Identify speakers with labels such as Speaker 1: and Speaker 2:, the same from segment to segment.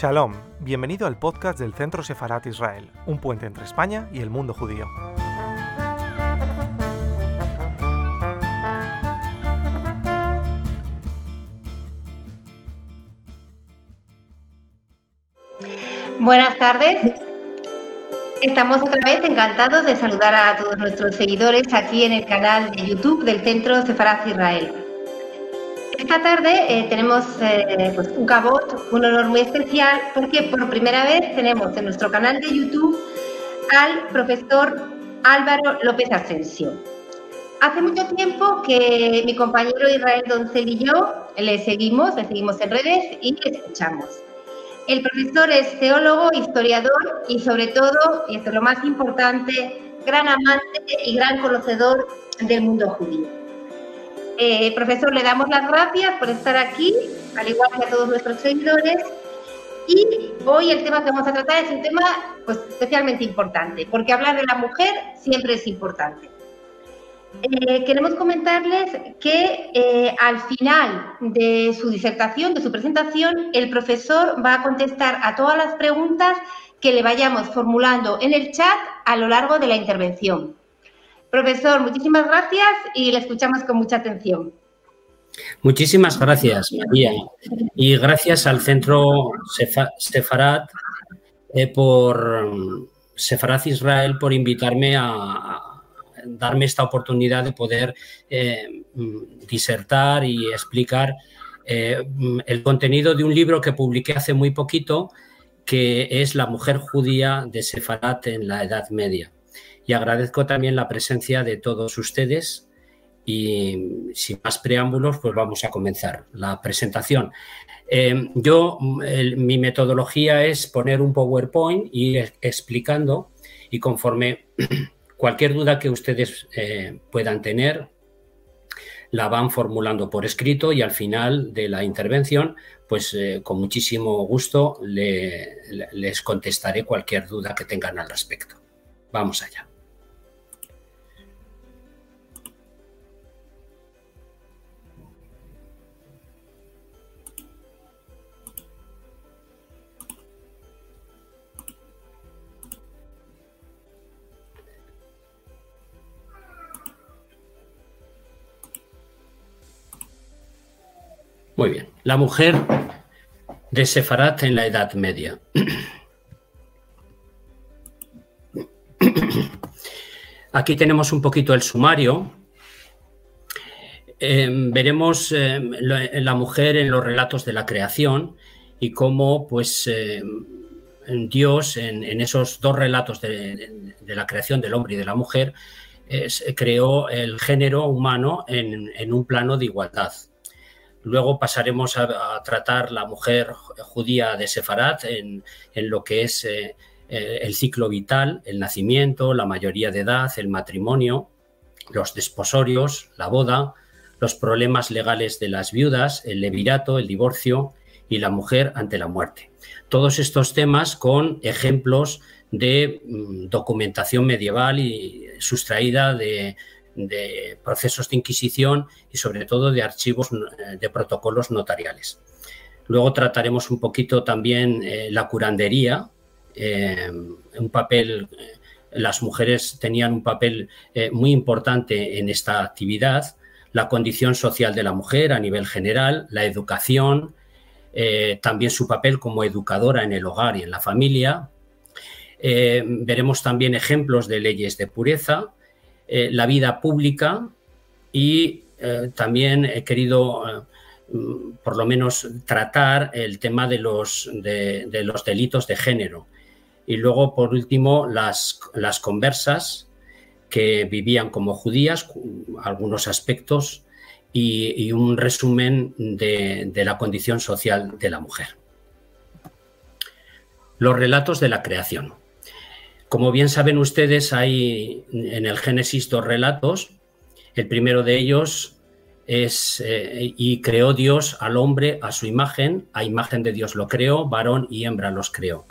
Speaker 1: Shalom, bienvenido al podcast del Centro Sefarat Israel, un puente entre España y el mundo judío.
Speaker 2: Buenas tardes. Estamos otra vez encantados de saludar a todos nuestros seguidores aquí en el canal de YouTube del Centro Sefarat Israel. Esta tarde eh, tenemos eh, pues, un cabot, un honor muy especial, porque por primera vez tenemos en nuestro canal de YouTube al profesor Álvaro López Asensio. Hace mucho tiempo que mi compañero Israel Doncel y yo le seguimos, le seguimos en redes y le escuchamos. El profesor es teólogo, historiador y sobre todo, y esto es lo más importante, gran amante y gran conocedor del mundo judío. Eh, profesor, le damos las gracias por estar aquí, al igual que a todos nuestros seguidores. Y hoy el tema que vamos a tratar es un tema pues, especialmente importante, porque hablar de la mujer siempre es importante. Eh, queremos comentarles que eh, al final de su disertación, de su presentación, el profesor va a contestar a todas las preguntas que le vayamos formulando en el chat a lo largo de la intervención. Profesor, muchísimas gracias y le escuchamos con mucha atención.
Speaker 3: Muchísimas gracias, María. Y gracias al Centro Sefarat eh, por Sefarat Israel por invitarme a, darme esta oportunidad de poder eh, disertar y explicar eh, el contenido de un libro que publiqué hace muy poquito, que es La mujer judía de Sefarat en la Edad Media y agradezco también la presencia de todos ustedes y sin más preámbulos, pues vamos a comenzar la presentación. Eh, yo, mi metodología es poner un PowerPoint y explicando y conforme cualquier duda que ustedes eh, puedan tener, la van formulando por escrito y al final de la intervención, pues eh, con muchísimo gusto les contestaré cualquier duda que tengan al respecto. Vamos allá. Muy bien. La mujer de Sefarat en la Edad Media. Aquí tenemos un poquito el sumario. Em, veremos em, la mujer en los relatos de la creación y cómo, pues, em, Dios, en, esos dos relatos de, la creación del hombre y de la mujer, creó el género humano en un plano de igualdad. Luego pasaremos a, tratar la mujer judía de Sefarat en, lo que es eh, eh, el ciclo vital, el nacimiento, la mayoría de edad, el matrimonio, los desposorios, la boda, los problemas legales de las viudas, el levirato, el divorcio y la mujer ante la muerte. Todos estos temas con ejemplos de mm, documentación medieval y sustraída de, de procesos de inquisición y sobre todo de archivos eh, de protocolos notariales. Luego trataremos un poquito también eh, la curandería, eh, un papel, las mujeres tenían un papel muy importante en esta actividad, la condición social de la mujer a nivel general, la educación, también su papel como educadora en el hogar y en la familia. veremos también ejemplos de leyes de pureza, eh, la vida pública y eh, también he querido eh, mm, por lo menos tratar el tema de los, de, los, delitos de género. Y luego, por último, las, las conversas que vivían como judías, algunos aspectos y, un resumen de, de la condición social de la mujer. Los relatos de la creación. Como bien saben ustedes, hay en el Génesis dos relatos. El primero de ellos es, eh, y creó Dios al hombre a su imagen, a imagen de Dios lo creó, varón y hembra los creó.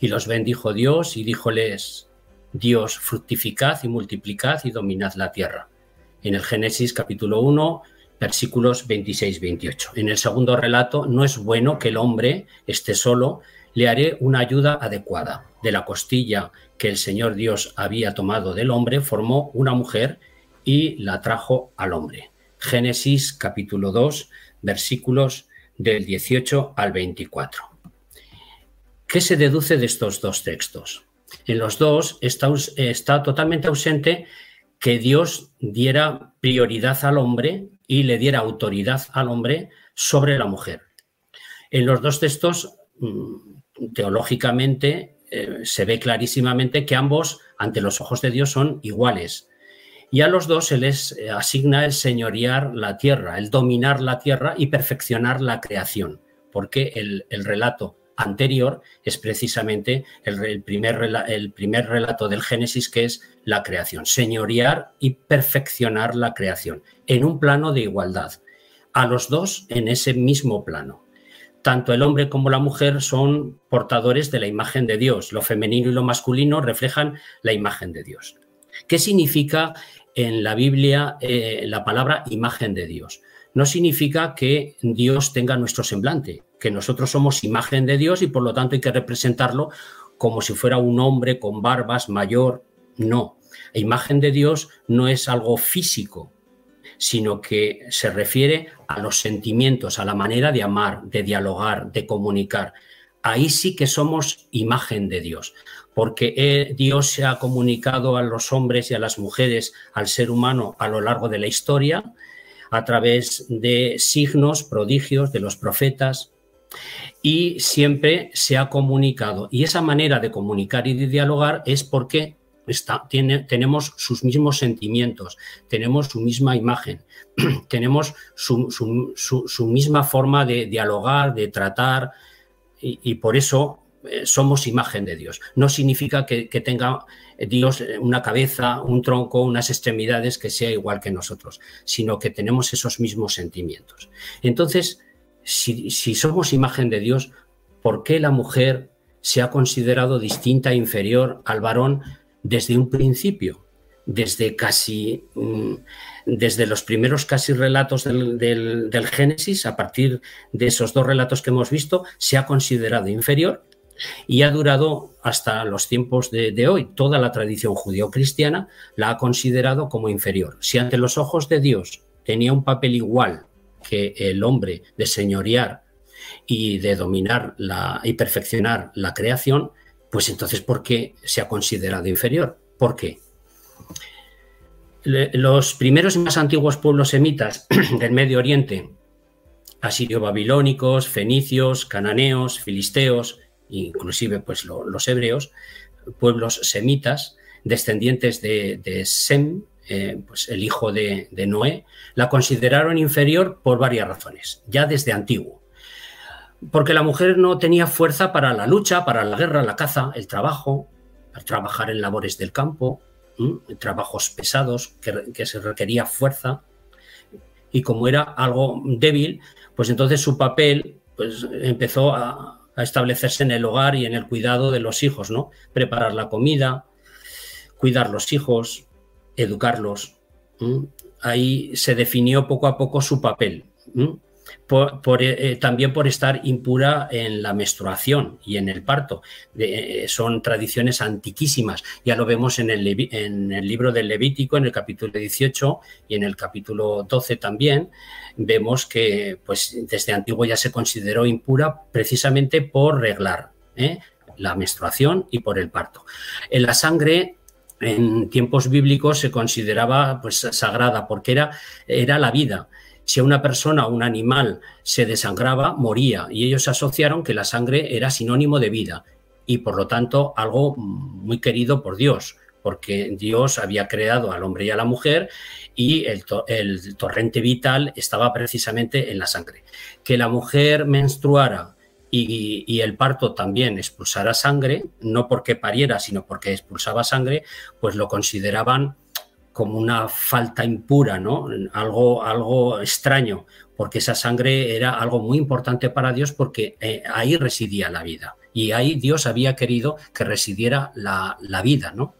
Speaker 3: Y los bendijo Dios y díjoles, Dios, fructificad y multiplicad y dominad la tierra. En el Génesis capítulo 1, versículos 26-28. En el segundo relato, no es bueno que el hombre esté solo, le haré una ayuda adecuada. De la costilla que el Señor Dios había tomado del hombre, formó una mujer y la trajo al hombre. Génesis capítulo 2, versículos del 18 al 24. ¿Qué se deduce de estos dos textos? En los dos está, está totalmente ausente que Dios diera prioridad al hombre y le diera autoridad al hombre sobre la mujer. En los dos textos, mm, teológicamente, eh, se ve clarísimamente que ambos, ante los ojos de Dios, son iguales. Y a los dos se les eh, asigna el señorear la tierra, el dominar la tierra y perfeccionar la creación, porque el, relato anterior es precisamente el, primer, el primer relato del Génesis, que es la creación, señorear y perfeccionar la creación, en un plano de igualdad, a los dos en ese mismo plano. Tanto el hombre como la mujer son portadores de la imagen de Dios. Lo femenino y lo masculino reflejan la imagen de Dios. ¿Qué significa en la Biblia eh, la palabra imagen de Dios. No significa que Dios tenga nuestro semblante, que nosotros somos imagen de Dios y por lo tanto hay que representarlo como si fuera un hombre con barbas mayor. No, la imagen de Dios no es algo físico, sino que se refiere a los sentimientos, a la manera de amar, de dialogar, de comunicar. Ahí sí que somos imagen de Dios porque eh, Dios se ha comunicado a los hombres y a las mujeres, al ser humano, a lo largo de la historia, a través de signos, prodigios de los profetas, y siempre se ha comunicado. Y esa manera de comunicar y de dialogar es porque tenemos sus mismos sentimientos, tenemos su misma imagen, tenemos su, misma forma de dialogar, de tratar, y por eso eh, somos imagen de Dios. No significa que, tenga Dios una cabeza, un tronco, unas extremidades que sea igual que nosotros, sino que tenemos esos mismos sentimientos. Entonces, si, somos imagen de Dios, ¿por qué la mujer se ha considerado distinta e inferior al varón desde un principio? Desde casi, mm, desde los primeros casi relatos del, del Génesis, a partir de esos dos relatos que hemos visto, se ha considerado inferior y ha durado hasta los tiempos de, hoy. Toda la tradición judío-cristiana la ha considerado como inferior. Si ante los ojos de Dios tenía un papel igual que el hombre de señorear y de dominar la, y perfeccionar la creación, pues entonces ¿por qué se ha considerado inferior? ¿Por qué? los primeros y más antiguos pueblos semitas del Medio Oriente, asirio-babilónicos, fenicios, cananeos, filisteos, inclusive pues los hebreos, pueblos semitas, descendientes de, Sem, eh, pues el hijo de, Noé, la consideraron inferior por varias razones, ya desde antiguo. Porque la mujer no tenía fuerza para la lucha, para la guerra, la caza, el trabajo, para trabajar en labores del campo, trabajos pesados que, se requería fuerza. Y como era algo débil, pues entonces su papel pues, empezó a establecerse en el hogar y en el cuidado de los hijos, ¿no? Preparar la comida, cuidar los hijos, educarlos. Ahí se definió poco a poco su papel. Por, eh, también por estar impura en la menstruación y en el parto. Eh, son tradiciones antiquísimas. Ya lo vemos en el, en el, libro del Levítico, en el capítulo 18 y en el capítulo 12 también. Vemos que pues, desde antiguo ya se consideró impura precisamente por reglar ¿eh? la menstruación y por el parto. En la sangre en tiempos bíblicos se consideraba pues sagrada porque era, era la vida si una persona o un animal se desangraba, moría y ellos asociaron que la sangre era sinónimo de vida y por lo tanto algo muy querido por Dios, porque Dios había creado al hombre y a la mujer y el, torrente vital estaba precisamente en la sangre. Que la mujer menstruara y, el parto también expulsara sangre, no porque pariera, sino porque expulsaba sangre, pues lo consideraban como una falta impura, ¿no? Algo, algo extraño, porque esa sangre era algo muy importante para Dios porque eh, ahí residía la vida y ahí Dios había querido que residiera la, vida, ¿no?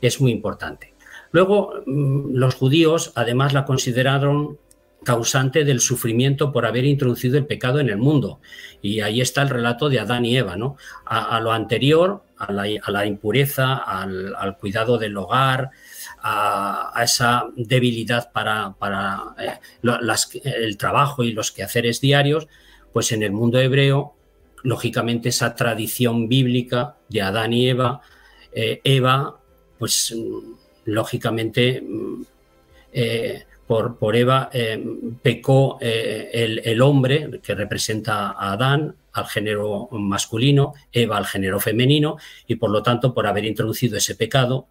Speaker 3: Es muy importante. Luego, mm, los judíos además la consideraron causante del sufrimiento por haber introducido el pecado en el mundo. Y ahí está el relato de Adán y Eva, ¿no? A, lo anterior, a la, impureza, al, cuidado del hogar, a, esa debilidad para, eh, el trabajo y los quehaceres diarios, pues en el mundo hebreo, lógicamente esa tradición bíblica de Adán y Eva, eh, Eva, pues mm, lógicamente mm, eh, por, por, Eva pecó el, el, hombre que representa a Adán, al género masculino, Eva al género femenino, y por lo tanto, por haber introducido ese pecado,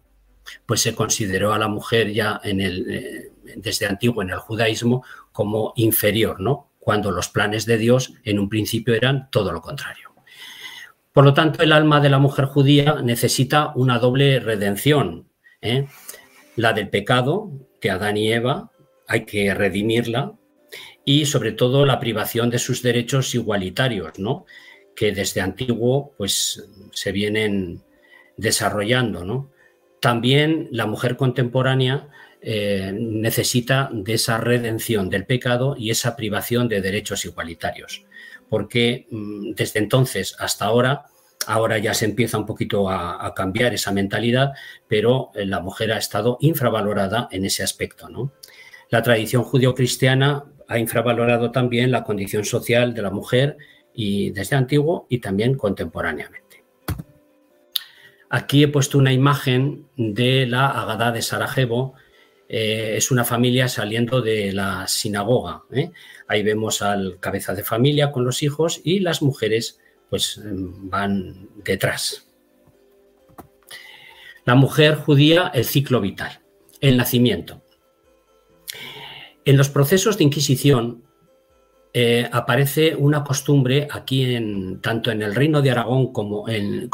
Speaker 3: pues se consideró a la mujer ya en el, eh, desde antiguo en el judaísmo como inferior, ¿no? Cuando los planes de Dios en un principio eran todo lo contrario. Por lo tanto, el alma de la mujer judía necesita una doble redención. ¿eh? La del pecado, que Adán y Eva, hay que redimirla, y sobre todo la privación de sus derechos igualitarios, ¿no? que desde antiguo pues, se vienen desarrollando. ¿no? También la mujer contemporánea eh, necesita de esa redención del pecado y esa privación de derechos igualitarios, porque mm, desde entonces hasta ahora, ahora ya se empieza un poquito a, cambiar esa mentalidad, pero eh, la mujer ha estado infravalorada en ese aspecto. ¿no? La tradición judio-cristiana ha infravalorado también la condición social de la mujer y desde antiguo y también contemporáneamente. Aquí he puesto una imagen de la Agadá de Sarajevo. Eh, es una familia saliendo de la sinagoga. ¿eh? Ahí vemos al cabeza de familia con los hijos y las mujeres pues van detrás. La mujer judía, el ciclo vital, el nacimiento. En los procesos de Inquisición, eh, aparece una costumbre aquí en tanto en el reino de Aragón como en,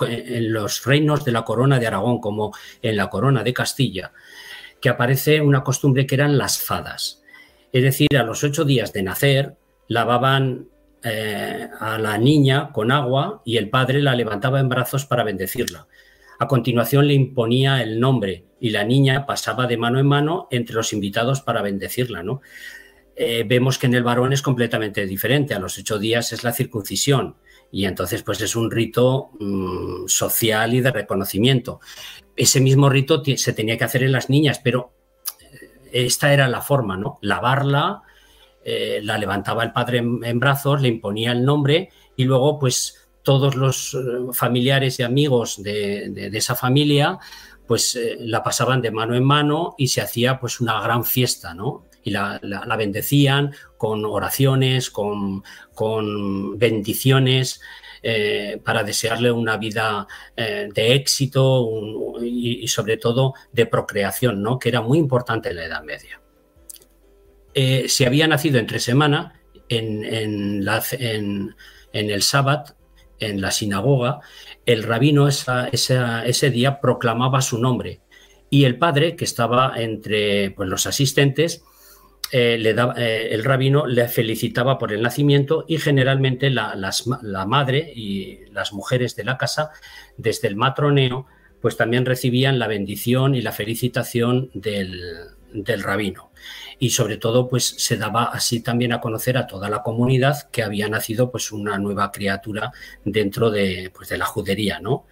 Speaker 3: los reinos de la corona de Aragón como en la corona de Castilla, que aparece una costumbre que eran las fadas. Es decir, a los ocho días de nacer lavaban eh, a la niña con agua y el padre la levantaba en brazos para bendecirla. A continuación le imponía el nombre y la niña pasaba de mano en mano entre los invitados para bendecirla, ¿no? Eh, vemos que en el varón es completamente diferente. A los ocho días es la circuncisión y entonces pues es un rito mm, social y de reconocimiento. Ese mismo rito se tenía que hacer en las niñas, pero eh, esta era la forma, ¿no? Lavarla, eh, la levantaba el padre en, brazos, le imponía el nombre y luego pues todos los familiares y amigos de, esa familia pues la pasaban de mano en mano y se hacía pues una gran fiesta, ¿no? Y la, bendecían con oraciones, con, bendiciones. Eh, para desearle una vida eh, de éxito y, sobre todo de procreación, ¿no? que era muy importante en la Edad Media. Eh, si había nacido entre semana, en, en, el sábado, en la sinagoga, el rabino ese día proclamaba su nombre y el padre, que estaba entre pues, los asistentes, eh, eh, el rabino le felicitaba por el nacimiento y generalmente la, madre y las mujeres de la casa, desde el matroneo, pues también recibían la bendición y la felicitación del, rabino. Y sobre todo, pues se daba así también a conocer a toda la comunidad que había nacido pues una nueva criatura dentro de, pues, de la judería, ¿no?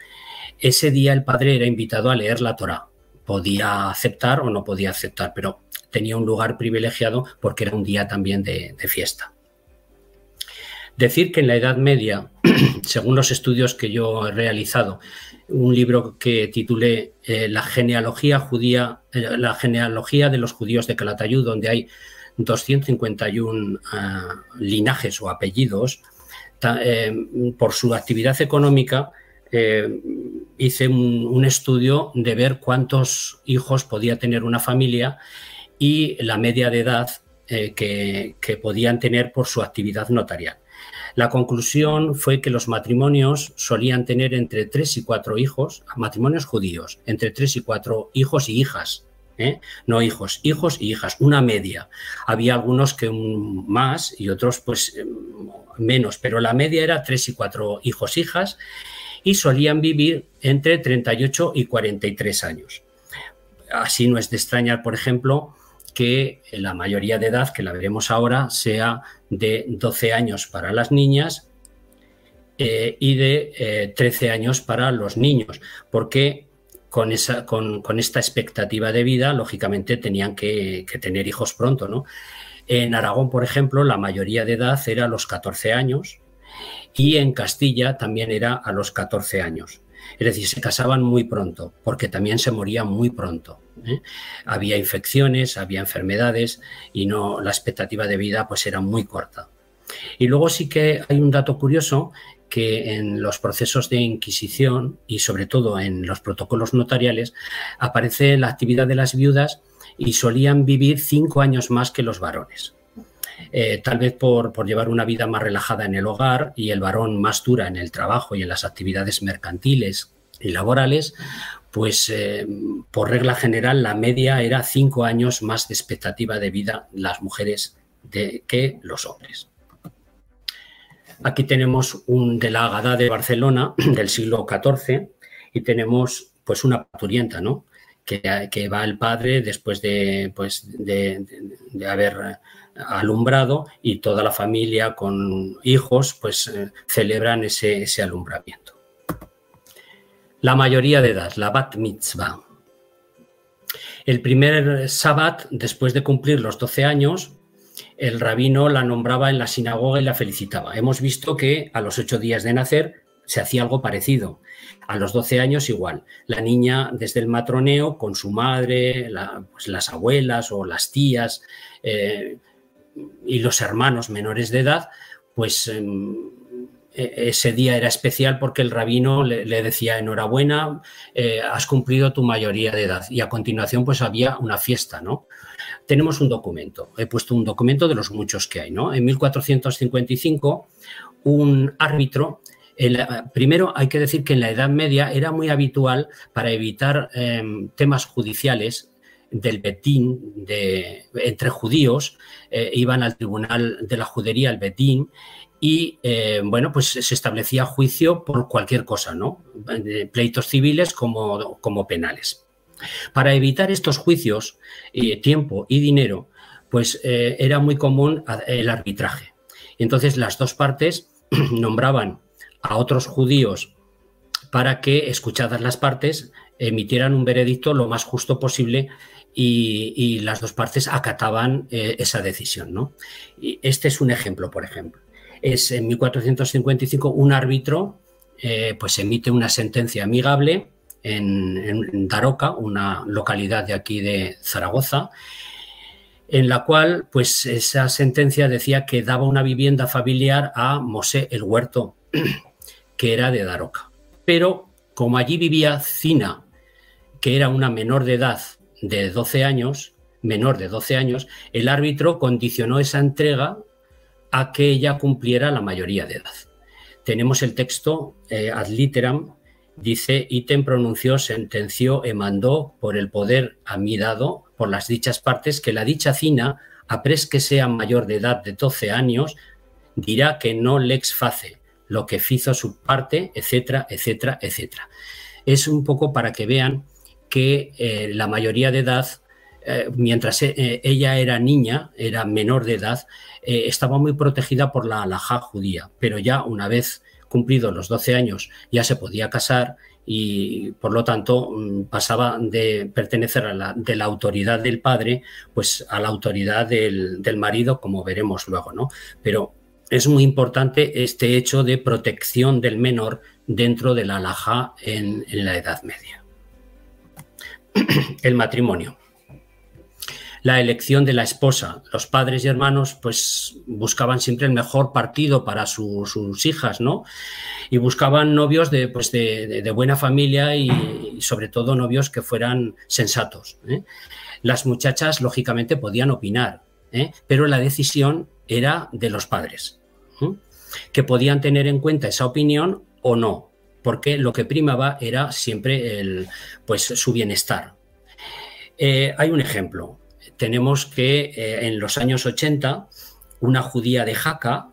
Speaker 3: Ese día el padre era invitado a leer la Torá. Podía aceptar o no podía aceptar, pero tenía un lugar privilegiado porque era un día también de, fiesta. Decir que en la Edad Media, según los estudios que yo he realizado, un libro que titulé eh, La genealogía judía, eh, la genealogía de los judíos de Calatayud, donde hay 251 ah, linajes o apellidos, eh, por su actividad económica, hice un, un, estudio de ver cuántos hijos podía tener una familia y la media de edad eh, que, podían tener por su actividad notarial. La conclusión fue que los matrimonios solían tener entre tres y cuatro hijos, matrimonios judíos, entre tres y cuatro hijos y hijas, ¿eh? no hijos, hijos y hijas, una media. Había algunos que más y otros pues em, menos, pero la media era tres y cuatro hijos, hijas, y solían vivir entre 38 y 43 años. Así no es de extrañar, por ejemplo, que la mayoría de edad, que la veremos ahora, sea de 12 años para las niñas eh, y de 13 años para los niños, porque con, esa, con, esta expectativa de vida, lógicamente tenían que, tener hijos pronto, ¿no? En Aragón, por ejemplo, la mayoría de edad era los 14 años y en Castilla también era a los 14 años. Es decir, se casaban muy pronto, porque también se morían muy pronto. ¿eh? Había infecciones, había enfermedades y no la expectativa de vida pues era muy corta. Y luego sí que hay un dato curioso que en los procesos de inquisición y sobre todo en los protocolos notariales aparece la actividad de las viudas y solían vivir cinco años más que los varones. Eh, tal vez por, llevar una vida más relajada en el hogar y el varón más dura en el trabajo y en las actividades mercantiles y laborales, pues eh, por regla general la media era cinco años más de expectativa de vida las mujeres de, que los hombres. Aquí tenemos un de la Agada de Barcelona del siglo XIV y tenemos pues una parturienta, ¿no? Que, va el padre después de, pues, de, haber alumbrado y toda la familia con hijos pues eh, celebran ese, ese alumbramiento. La mayoría de edad, la bat mitzvah. El primer sabbat, después de cumplir los 12 años, el rabino la nombraba en la sinagoga y la felicitaba. Hemos visto que a los ocho días de nacer se hacía algo parecido. A los doce años igual. La niña desde el matroneo con su madre, pues las abuelas o las tías eh, y los hermanos menores de edad, pues em, e, ese día era especial porque el rabino le, decía enhorabuena, eh, has cumplido tu mayoría de edad. Y a continuación pues había una fiesta, ¿no? tenemos un documento. He puesto un documento de los muchos que hay. ¿no? En 1455, un árbitro primero hay que decir que en la Edad Media era muy habitual para evitar em, temas judiciales del Betín de, entre judíos, eh, iban al tribunal de la judería, el Betín, y eh, bueno, pues se establecía juicio por cualquier cosa, ¿no? Pleitos civiles como, como penales. Para evitar estos juicios, eh, tiempo y dinero, pues era muy común el arbitraje. Entonces las dos partes nombraban a otros judíos para que, escuchadas las partes, emitieran un veredicto lo más justo posible y, las dos partes acataban eh, esa decisión. ¿no? Y este es un ejemplo, por ejemplo. Es en 1455 un árbitro pues emite una sentencia amigable en, Daroca, una localidad de aquí de Zaragoza, en la cual pues esa sentencia decía que daba una vivienda familiar a Mosé el Huerto, que era de Daroca. Pero como allí vivía Cina, que era una menor de edad de 12 años, menor de 12 años, el árbitro condicionó esa entrega a que ella cumpliera la mayoría de edad. Tenemos el texto eh, ad literam Dice, ítem pronunció, sentenció e mandó por el poder a mí dado por las dichas partes que la dicha cina, apres que sea mayor de edad de 12 años, dirá que no lex face, lo que fizo su parte, etcétera, etcétera, etcétera. Es un poco para que vean que eh, la mayoría de edad, eh, mientras eh, ella era niña, era menor de edad, estaba muy protegida por la alajá judía, pero ya una vez cumplido los 12 años ya se podía casar y por lo tanto mm, pasaba de pertenecer a la, de la autoridad del padre pues a la autoridad del, marido como veremos luego no pero es muy importante este hecho de protección del menor dentro de la alhaja en la Edad Media. El matrimonio la elección de la esposa. Los padres y hermanos pues buscaban siempre el mejor partido para sus hijas, ¿no? Y buscaban novios de, pues, de, buena familia y, sobre todo novios que fueran sensatos. ¿eh? Las muchachas, lógicamente, podían opinar, ¿eh? pero la decisión era de los padres, ¿eh? que podían tener en cuenta esa opinión o no, porque lo que primaba era siempre pues, su bienestar. hay un ejemplo tenemos que eh, en los años 80 una judía de Jaca,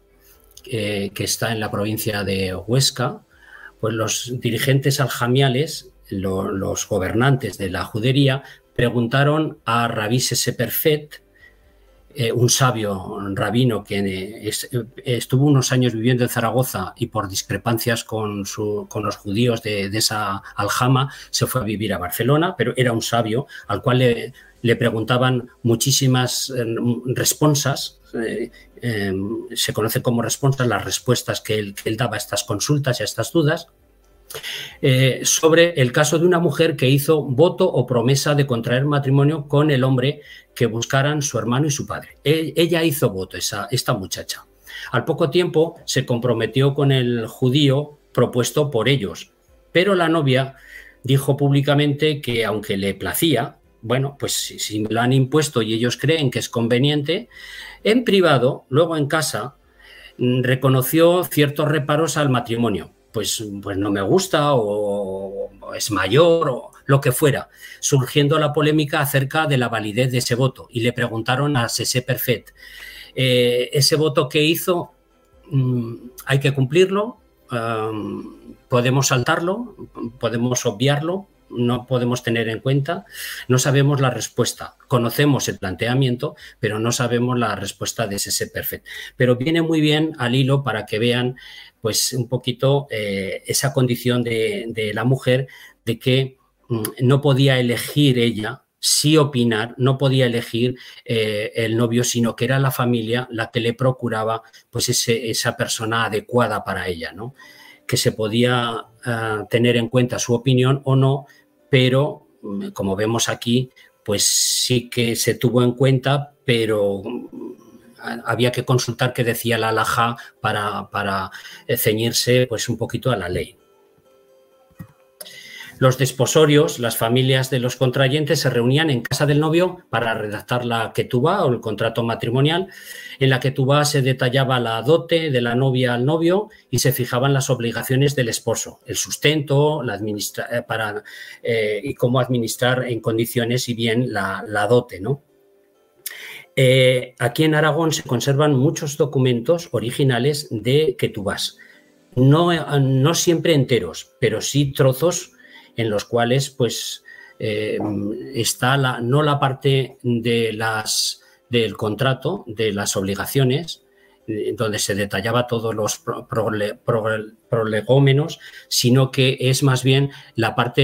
Speaker 3: eh, que está en la provincia de Huesca, pues los dirigentes aljamiales, los gobernantes de la judería, preguntaron a Rabí Seperfet, eh, un sabio rabino que eh, estuvo unos años viviendo en Zaragoza y por discrepancias con, los judíos de, esa aljama se fue a vivir a Barcelona, pero era un sabio al cual le, preguntaban muchísimas eh, responsas. se conoce como responsas las respuestas que él, que él daba a estas consultas y a estas dudas. Sobre el caso de una mujer que hizo voto o promesa de contraer matrimonio con el hombre que buscaran su hermano y su padre. E, ella hizo voto, esa, esta muchacha. Al poco tiempo se comprometió con el judío propuesto por ellos, pero la novia dijo públicamente que aunque le placía, bueno, pues si, lo han impuesto y ellos creen que es conveniente, en privado, luego en casa, mm, reconoció ciertos reparos al matrimonio. Pues, pues no me gusta o, es mayor o lo que fuera, surgiendo la polémica acerca de la validez de ese voto. Y le preguntaron a Sese Perfet, eh, ¿ese voto que hizo mm, hay que cumplirlo? ¿Podemos saltarlo? ¿Podemos obviarlo? no podemos tener en cuenta, no sabemos la respuesta. Conocemos el planteamiento, pero no sabemos la respuesta de ese perfect. Pero viene muy bien al hilo para que vean, pues, un poquito eh, esa condición de, la mujer de que Mm, no podía elegir ella sí opinar, no podía elegir eh, el novio, sino que era la familia la que le procuraba pues esa persona adecuada para ella, ¿no? que se podía ah, tener en cuenta su opinión o no, pero mm, como vemos aquí, pues sí que se tuvo en cuenta, pero había que consultar qué decía la alhaja para, eh, ceñirse pues un poquito a la ley. Los desposorios, las familias de los contrayentes se reunían en casa del novio para redactar la ketubá o el contrato matrimonial. En la ketubá se detallaba la dote de la novia al novio y se fijaban las obligaciones del esposo, el sustento, la eh, para, eh, y cómo administrar en condiciones y bien la, dote, ¿no? Eh, aquí en Aragón se conservan muchos documentos originales de ketubás. No, no siempre enteros, pero sí trozos en los cuales pues eh, está la, no la parte de las, del contrato, de las obligaciones, eh, donde se detallaba todos los prolegómenos, sino que es más bien la parte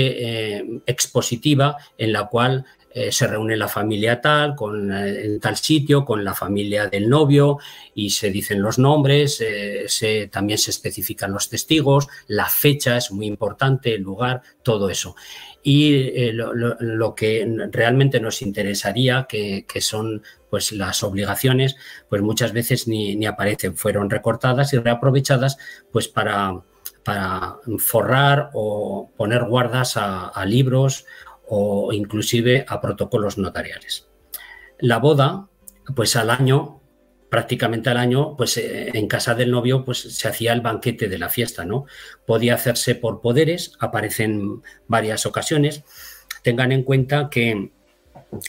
Speaker 3: eh, expositiva en la cual eh, se reúne la familia tal, con, eh, en tal sitio, con la familia del novio y se dicen los nombres, eh, se, también se especifican los testigos, la fecha es muy importante, el lugar, todo eso. Y lo, que realmente nos interesaría, que, son pues las obligaciones, pues muchas veces ni, aparecen, fueron recortadas y reaprovechadas pues para, para forrar o poner guardas a libros o inclusive a protocolos notariales. La boda, pues al año, prácticamente al año, pues eh, en casa del novio pues se hacía el banquete de la fiesta, ¿no? Podía hacerse por poderes, aparecen varias ocasiones. Tengan en cuenta que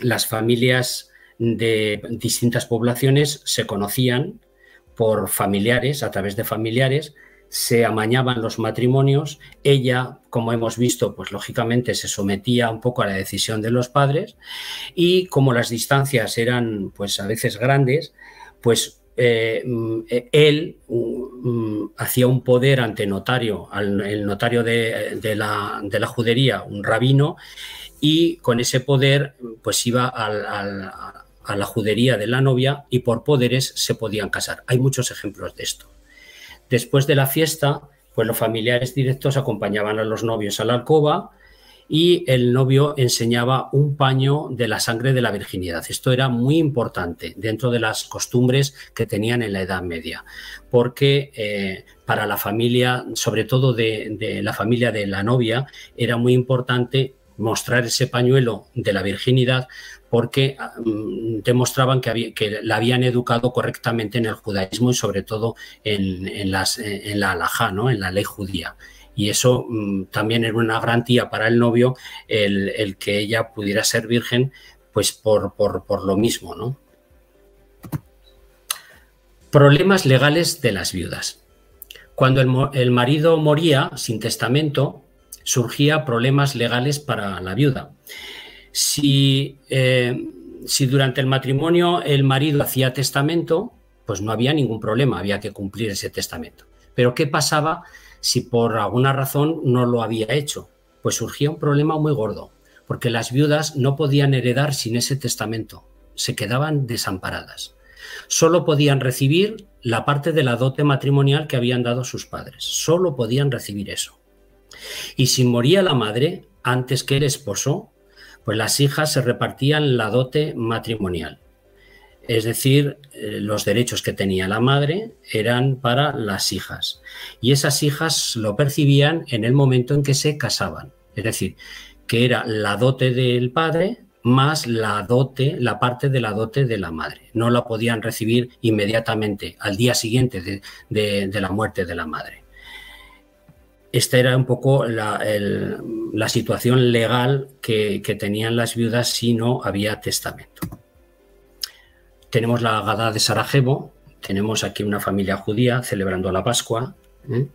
Speaker 3: las familias de distintas poblaciones se conocían por familiares, a través de familiares, se amañaban los matrimonios, ella, como hemos visto, pues lógicamente se sometía un poco a la decisión de los padres y como las distancias eran pues a veces grandes, pues eh, mm, él mm, hacía un poder ante notario, el notario de, la, judería, un rabino, y con ese poder pues iba a la judería de la novia y por poderes se podían casar. Hay muchos ejemplos de esto. Después de la fiesta, pues los familiares directos acompañaban a los novios a la alcoba y el novio enseñaba un paño de la sangre de la virginidad. Esto era muy importante dentro de las costumbres que tenían en la Edad Media, porque eh, para la familia, sobre todo de, la familia de la novia, era muy importante mostrar ese pañuelo de la virginidad porque mm, demostraban que, la habían educado correctamente en el judaísmo y sobre todo en, las, en la halajá, ¿no? en la ley judía. Y eso mm, también era una garantía para el novio el, que ella pudiera ser virgen, pues por, por, lo mismo. ¿no? Problemas legales de las viudas. Cuando el, el marido moría sin testamento, surgía problemas legales para la viuda Si, eh, si durante el matrimonio el marido hacía testamento, pues no había ningún problema, había que cumplir ese testamento. Pero ¿qué pasaba si por alguna razón no lo había hecho? Pues surgía un problema muy gordo, porque las viudas no podían heredar sin ese testamento, se quedaban desamparadas. Solo podían recibir la parte de la dote matrimonial que habían dado sus padres, solo podían recibir eso. Y si moría la madre antes que el esposo, pues las hijas se repartían la dote matrimonial. Es decir, eh, los derechos que tenía la madre eran para las hijas. Y esas hijas lo percibían en el momento en que se casaban. Es decir, que era la dote del padre más la dote, la parte de la dote de la madre. No la podían recibir inmediatamente, al día siguiente de, la muerte de la madre. Esta era un poco la, situación legal que, tenían las viudas si no había testamento. Tenemos la Gada de Sarajevo, tenemos aquí una familia judía celebrando la Pascua. ¿eh?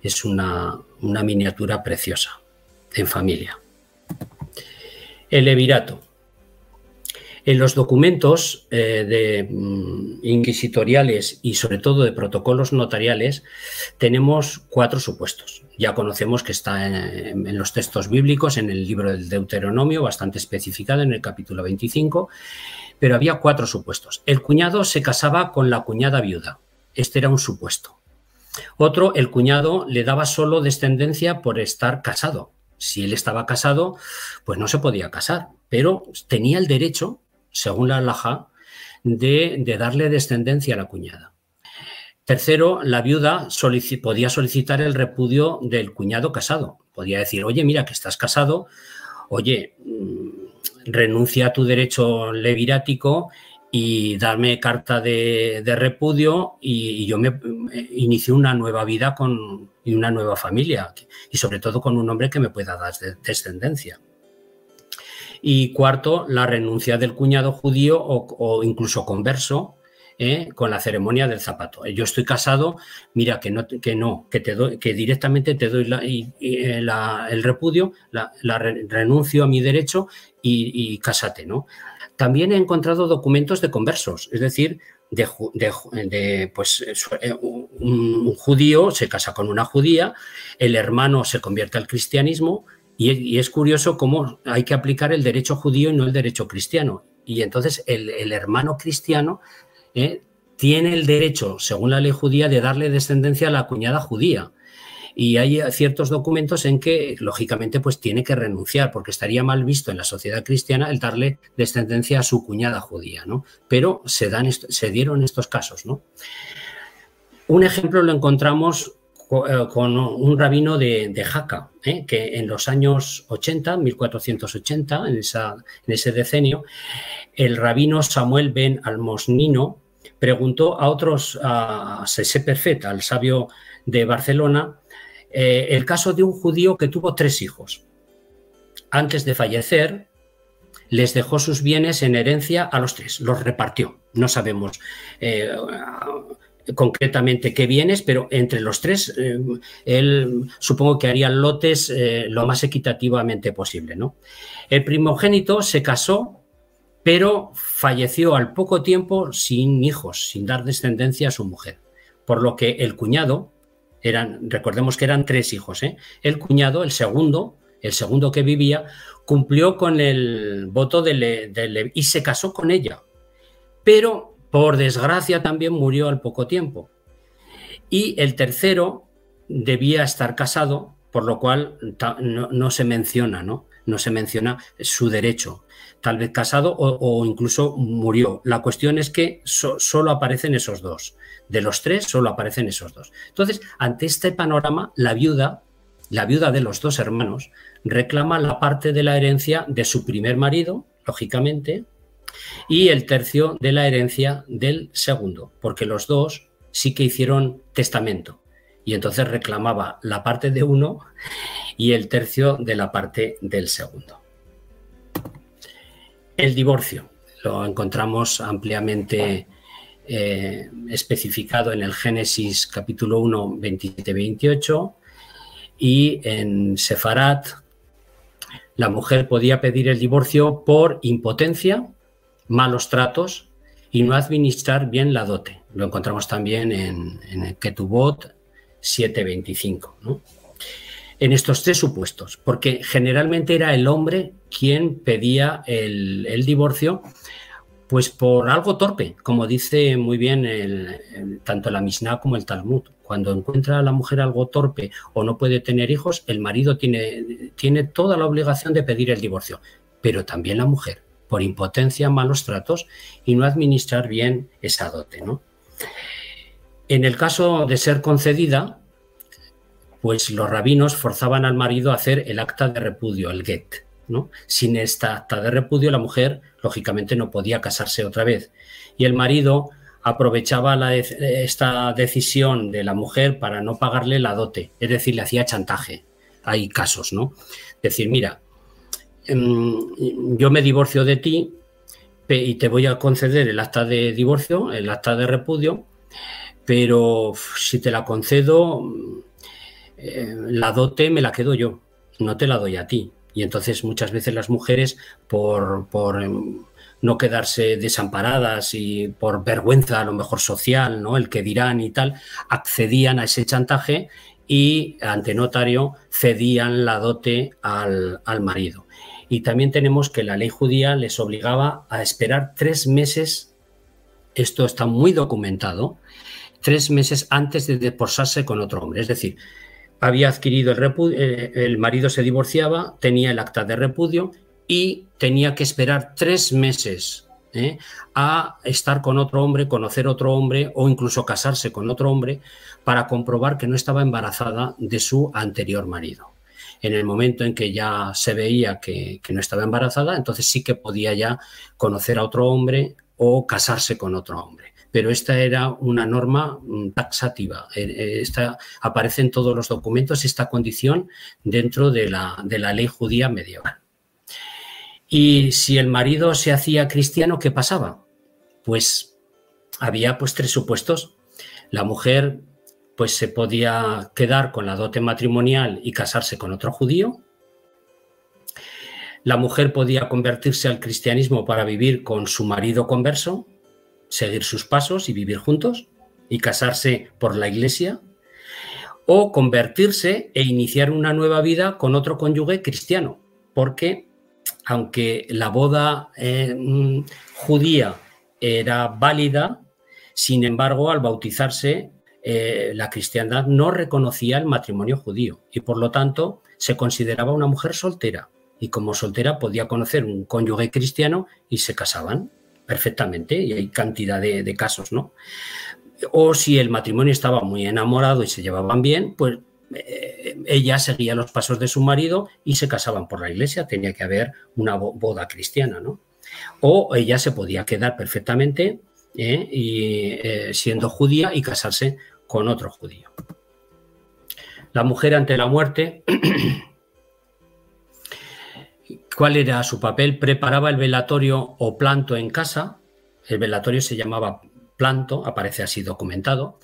Speaker 3: Es una, miniatura preciosa, en familia. El Levirato. En los documentos eh, de, mm, inquisitoriales y sobre todo de protocolos notariales tenemos cuatro supuestos. Ya conocemos que está en, en, los textos bíblicos, en el libro del Deuteronomio, bastante especificado en el capítulo 25, pero había cuatro supuestos. El cuñado se casaba con la cuñada viuda. Este era un supuesto. Otro, el cuñado le daba solo descendencia por estar casado. Si él estaba casado, pues no se podía casar, pero tenía el derecho según la alhaja, de, darle descendencia a la cuñada. Tercero, la viuda podía solicitar el repudio del cuñado casado. Podía decir, oye, mira que estás casado, oye, mm, renuncia a tu derecho levirático y darme carta de, repudio y, yo me inicio una nueva vida con, y una nueva familia y sobre todo con un hombre que me pueda dar descendencia. Y cuarto, la renuncia del cuñado judío o, incluso converso ¿eh? con la ceremonia del zapato. Yo estoy casado, mira que no, que, no, que, te doy, que directamente te doy eh, el repudio, la, renuncio a mi derecho y, cásate. ¿no? También he encontrado documentos de conversos, es decir, de, pues, eh, un, judío se casa con una judía, el hermano se convierte al cristianismo y, es curioso cómo hay que aplicar el derecho judío y no el derecho cristiano. Y entonces el, hermano cristiano eh, tiene el derecho, según la ley judía, de darle descendencia a la cuñada judía. Y hay ciertos documentos en que, lógicamente, pues tiene que renunciar, porque estaría mal visto en la sociedad cristiana el darle descendencia a su cuñada judía, ¿no? Pero se, dan, se dieron estos casos, ¿no? Un ejemplo lo encontramos con un rabino de, Jaca, eh, que en los años 80, 1480, en, esa, en ese decenio, el rabino Samuel ben Almosnino preguntó a otros, a Sese Perfet, al sabio de Barcelona, eh, el caso de un judío que tuvo tres hijos. Antes de fallecer, les dejó sus bienes en herencia a los tres, los repartió. No sabemos concretamente qué bienes, pero entre los tres, eh, él supongo que haría lotes eh, lo más equitativamente posible. ¿no? El primogénito se casó, pero falleció al poco tiempo sin hijos, sin dar descendencia a su mujer. Por lo que el cuñado, eran, recordemos que eran tres hijos, ¿eh? el cuñado, el segundo, el segundo que vivía, cumplió con el voto de, y se casó con ella. Pero por desgracia también murió al poco tiempo. Y el tercero debía estar casado, por lo cual no, se menciona, ¿no? No se menciona su derecho. Tal vez casado o, incluso murió. La cuestión es que solo aparecen esos dos. De los tres, solo aparecen esos dos. Entonces, ante este panorama, la viuda, la viuda de los dos hermanos, reclama la parte de la herencia de su primer marido, lógicamente, y el tercio de la herencia del segundo, porque los dos sí que hicieron testamento y entonces reclamaba la parte de uno y el tercio de la parte del segundo. El divorcio lo encontramos ampliamente eh, especificado en el Génesis capítulo 1, 27-28 y en Sefarat La mujer podía pedir el divorcio por impotencia, malos tratos y no administrar bien la dote. Lo encontramos también en, el Ketubot 725. ¿no? En estos tres supuestos, porque generalmente era el hombre quien pedía el, divorcio pues por algo torpe, como dice muy bien tanto la Mishnah como el Talmud. Cuando encuentra a la mujer algo torpe o no puede tener hijos, el marido tiene, tiene toda la obligación de pedir el divorcio, pero también la mujer, por impotencia, malos tratos y no administrar bien esa dote. ¿no? En el caso de ser concedida, pues los rabinos forzaban al marido a hacer el acta de repudio, el get. Sin esta acta de repudio, la mujer, lógicamente, no podía casarse otra vez. Y el marido aprovechaba esta decisión de la mujer para no pagarle la dote, es decir, le hacía chantaje. Hay casos, ¿no? Decir, mira, yo me divorcio de ti y te voy a conceder el acta de divorcio, el acta de repudio, pero si te la concedo, eh, la dote me la quedo yo, no te la doy a ti. Y entonces muchas veces las mujeres, por, em, no quedarse desamparadas y por vergüenza a lo mejor social, ¿no? El que dirán y tal, accedían a ese chantaje y ante notario cedían la dote al marido. Y también tenemos que la ley judía les obligaba a esperar tres meses, esto está muy documentado, tres meses antes de desposarse con otro hombre. Es decir, había adquirido el repudio, eh, el marido se divorciaba, tenía el acta de repudio y tenía que esperar tres meses ¿eh? a estar con otro hombre, conocer otro hombre o incluso casarse con otro hombre para comprobar que no estaba embarazada de su anterior marido. En el momento en que ya se veía que, no estaba embarazada, entonces sí que podía ya conocer a otro hombre o casarse con otro hombre pero esta era una norma mm, taxativa. Eh, eh, esta, aparece en todos los documentos esta condición dentro de la, de la ley judía medieval. Y si el marido se hacía cristiano, ¿qué pasaba? Pues había pues tres supuestos. La mujer pues se podía quedar con la dote matrimonial y casarse con otro judío. La mujer podía convertirse al cristianismo para vivir con su marido converso seguir sus pasos y vivir juntos y casarse por la iglesia, o convertirse e iniciar una nueva vida con otro cónyuge cristiano, porque aunque la boda eh, mm, judía era válida, sin embargo, al bautizarse, eh, la cristiandad no reconocía el matrimonio judío y por lo tanto se consideraba una mujer soltera y como soltera podía conocer un cónyuge cristiano y se casaban perfectamente y hay cantidad de, casos, ¿no? O si el matrimonio estaba muy enamorado y se llevaban bien, pues eh, ella seguía los pasos de su marido y se casaban por la iglesia, tenía que haber una boda cristiana, ¿no? O ella se podía quedar perfectamente ¿eh? y, siendo judía y casarse con otro judío. La mujer ante la muerte ¿Cuál era su papel? Preparaba el velatorio o planto en casa. El velatorio se llamaba planto, aparece así documentado.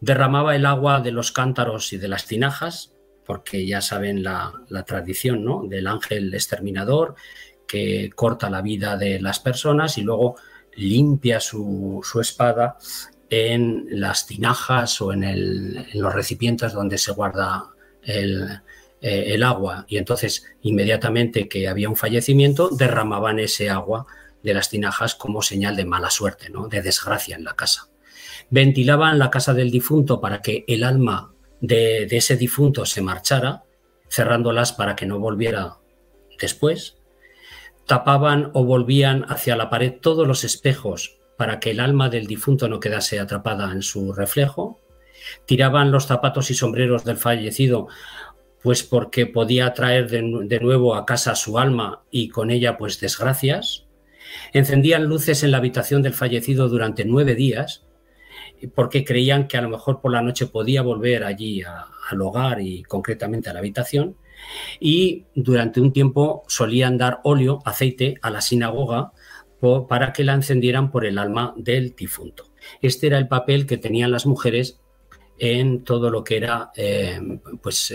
Speaker 3: Derramaba el agua de los cántaros y de las tinajas, porque ya saben la, tradición ¿no? del ángel exterminador que corta la vida de las personas y luego limpia su, espada en las tinajas o en, los recipientes donde se guarda el, eh, el agua y entonces inmediatamente que había un fallecimiento derramaban ese agua de las tinajas como señal de mala suerte, ¿no? de desgracia en la casa. Ventilaban la casa del difunto para que el alma de ese difunto se marchara, cerrándolas para que no volviera después. Tapaban o volvían hacia la pared todos los espejos para que el alma del difunto no quedase atrapada en su reflejo. Tiraban los zapatos y sombreros del fallecido pues porque podía traer de, nuevo a casa su alma y con ella pues desgracias. Encendían luces en la habitación del fallecido durante nueve días porque creían que a lo mejor por la noche podía volver allí al hogar y concretamente a la habitación. Y durante un tiempo solían dar óleo, aceite a la sinagoga para que la encendieran por el alma del difunto. Este era el papel que tenían las mujeres en todo lo que era eh, pues,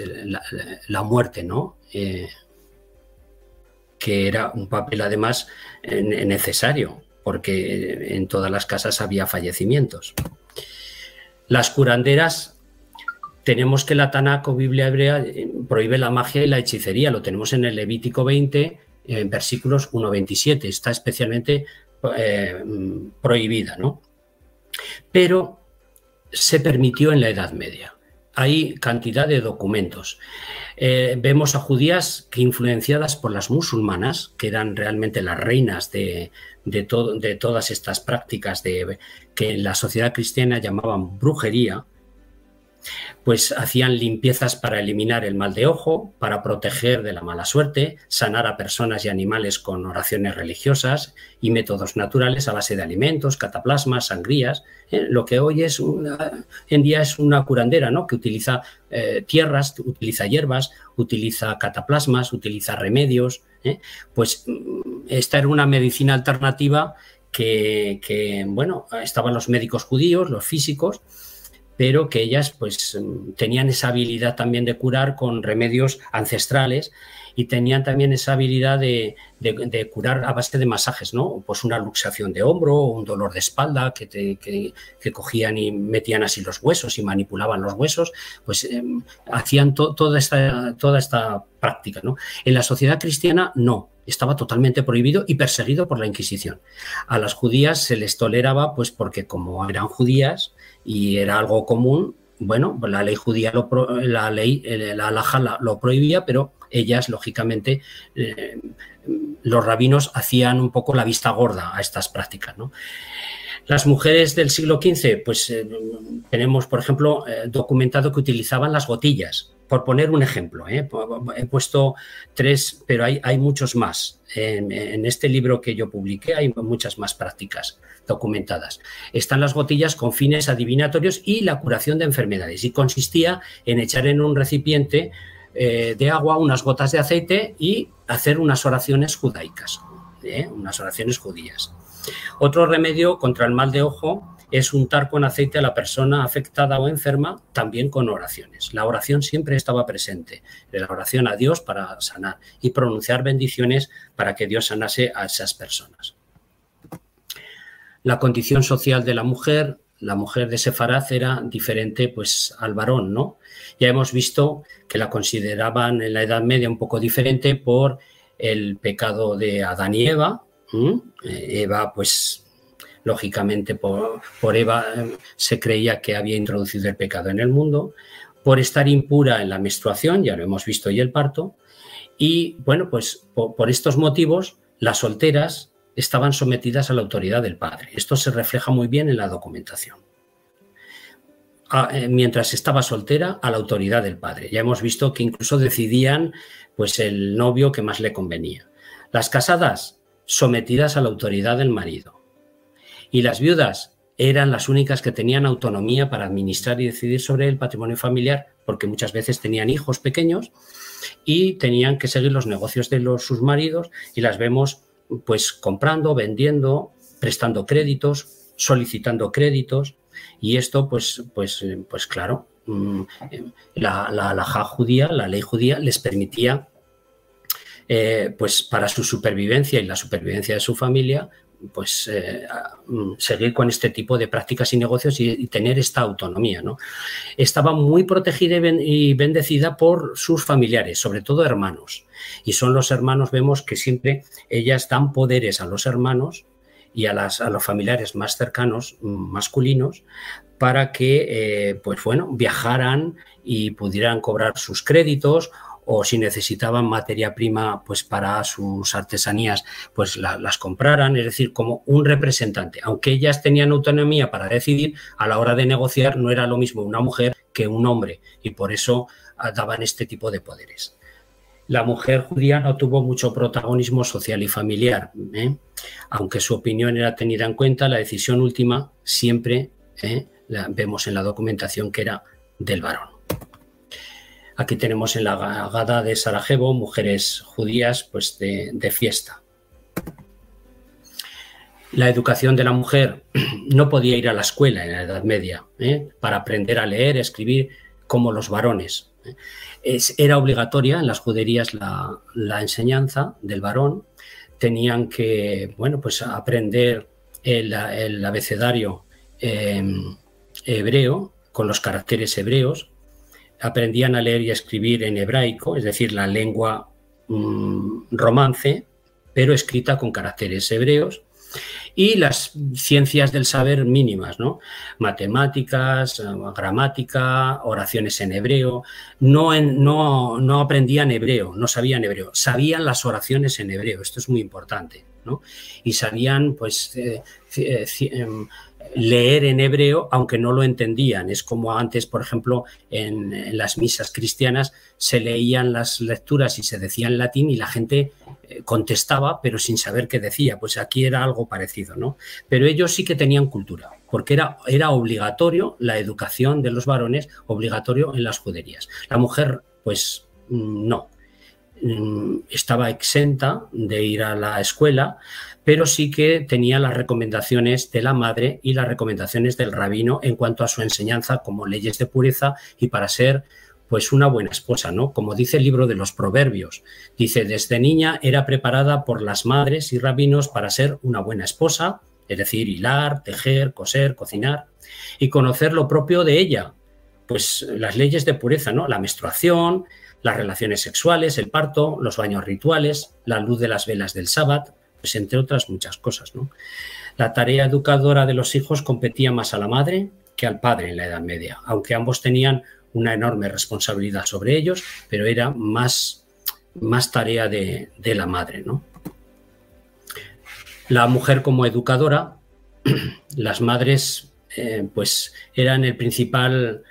Speaker 3: la, muerte, ¿no? Eh, que era un papel además necesario, porque en todas las casas había fallecimientos. Las curanderas, tenemos que la Tanaco, Biblia hebrea, eh, prohíbe la magia y la hechicería, lo tenemos en el Levítico 20, en versículos 1-27, está especialmente eh, prohibida, ¿no? Pero se permitió en la Edad Media. Hay cantidad de documentos. Eh, vemos a judías que influenciadas por las musulmanas, que eran realmente las reinas de, de, de todas estas prácticas de, que en la sociedad cristiana llamaban brujería, pues hacían limpiezas para eliminar el mal de ojo, para proteger de la mala suerte, sanar a personas y animales con oraciones religiosas y métodos naturales a base de alimentos, cataplasmas, sangrías. ¿eh? Lo que hoy es una, en día es una curandera, ¿no? Que utiliza eh, tierras, utiliza hierbas, utiliza cataplasmas, utiliza remedios. ¿eh? Pues mm, esta era una medicina alternativa que, que, bueno, estaban los médicos judíos, los físicos, pero que ellas pues tenían esa habilidad también de curar con remedios ancestrales y tenían también esa habilidad de, curar a base de masajes, ¿no? Pues una luxación de hombro o un dolor de espalda que, que, cogían y metían así los huesos y manipulaban los huesos, pues em, hacían toda, esta, toda esta práctica, ¿no? En la sociedad cristiana no, estaba totalmente prohibido y perseguido por la Inquisición. A las judías se les toleraba, pues porque como eran judías, y era algo común. Bueno, la ley judía, lo, la ley, eh, la alhaja lo prohibía, pero ellas, lógicamente, eh, los rabinos hacían un poco la vista gorda a estas prácticas. ¿no? Las mujeres del siglo XV, pues eh, tenemos, por ejemplo, documentado que utilizaban las gotillas por poner un ejemplo, ¿eh? he puesto tres, pero hay, muchos más. En, este libro que yo publiqué hay muchas más prácticas documentadas. Están las gotillas con fines adivinatorios y la curación de enfermedades. Y consistía en echar en un recipiente eh, de agua unas gotas de aceite y hacer unas oraciones judaicas, ¿eh? unas oraciones judías. Otro remedio contra el mal de ojo es untar con aceite a la persona afectada o enferma, también con oraciones. La oración siempre estaba presente, la oración a Dios para sanar y pronunciar bendiciones para que Dios sanase a esas personas. La condición social de la mujer, la mujer de Sefaraz era diferente pues al varón, ¿no? Ya hemos visto que la consideraban en la Edad Media un poco diferente por el pecado de Adán y Eva. Eva pues lógicamente por, Eva eh, se creía que había introducido el pecado en el mundo, por estar impura en la menstruación, ya lo hemos visto, y el parto, y bueno, pues por, estos motivos las solteras estaban sometidas a la autoridad del padre. Esto se refleja muy bien en la documentación. Eh, mientras estaba soltera, a la autoridad del padre. Ya hemos visto que incluso decidían pues el novio que más le convenía. Las casadas, sometidas a la autoridad del marido y las viudas eran las únicas que tenían autonomía para administrar y decidir sobre el patrimonio familiar, porque muchas veces tenían hijos pequeños y tenían que seguir los negocios de sus maridos y las vemos pues comprando, vendiendo, prestando créditos, solicitando créditos. Y esto pues, pues, pues claro, mm, la, la judía, la ley judía les permitía eh, pues para su supervivencia y la supervivencia de su familia, pues eh, mm, seguir con este tipo de prácticas y negocios y, tener esta autonomía. ¿no? Estaba muy protegida y, bendecida por sus familiares, sobre todo hermanos. Y son los hermanos, vemos que siempre ellas dan poderes a los hermanos y a, las, a los familiares más cercanos, mm, masculinos, para que, eh, pues bueno, viajaran y pudieran cobrar sus créditos o si necesitaban materia prima pues para sus artesanías, pues las compraran, es decir, como un representante. Aunque ellas tenían autonomía para decidir, a la hora de negociar no era lo mismo una mujer que un hombre y por eso ah, daban este tipo de poderes. La mujer judía no tuvo mucho protagonismo social y familiar, ¿eh? aunque su opinión era tenida en cuenta, la decisión última siempre ¿eh? la vemos en la documentación que era del varón. Aquí tenemos en la Gada de Sarajevo mujeres judías pues de, fiesta. La educación de la mujer no podía ir a la escuela en la Edad Media ¿eh? para aprender a leer, escribir como los varones. era obligatoria en las juderías la, enseñanza del varón. Tenían que, bueno, pues aprender el, abecedario em, hebreo con los caracteres hebreos. Aprendían a leer y escribir en hebraico, es decir, la lengua mm, romance, pero escrita con caracteres hebreos y las ciencias del saber mínimas, ¿no? Matemáticas, eh, gramática, oraciones en hebreo. No, no, no aprendían hebreo, no sabían hebreo, sabían las oraciones en hebreo, esto es muy importante, ¿no? Y sabían, pues, eh, eh, em, leer en hebreo, aunque no lo entendían. Es como antes, por ejemplo, en, las misas cristianas se leían las lecturas y se decía en latín y la gente eh, contestaba, pero sin saber qué decía. Pues aquí era algo parecido, ¿no? Pero ellos sí que tenían cultura, porque era, obligatorio la educación de los varones, obligatorio en las juderías. La mujer, pues mm, no, mm, estaba exenta de ir a la escuela, pero sí que tenía las recomendaciones de la madre y las recomendaciones del rabino en cuanto a su enseñanza como leyes de pureza y para ser pues una buena esposa, ¿no? Como dice el libro de los Proverbios. Dice, desde niña era preparada por las madres y rabinos para ser una buena esposa, es decir, hilar, tejer, coser, cocinar y conocer lo propio de ella, pues las leyes de pureza, ¿no? La menstruación, las relaciones sexuales, el parto, los baños rituales, la luz de las velas del sábado, pues, entre otras muchas cosas. ¿no? La tarea educadora de los hijos competía más a la madre que al padre en la Edad Media, aunque ambos tenían una enorme responsabilidad sobre ellos, pero era más, más tarea de, la madre. ¿no? La mujer como educadora, las madres eh, pues eran el principal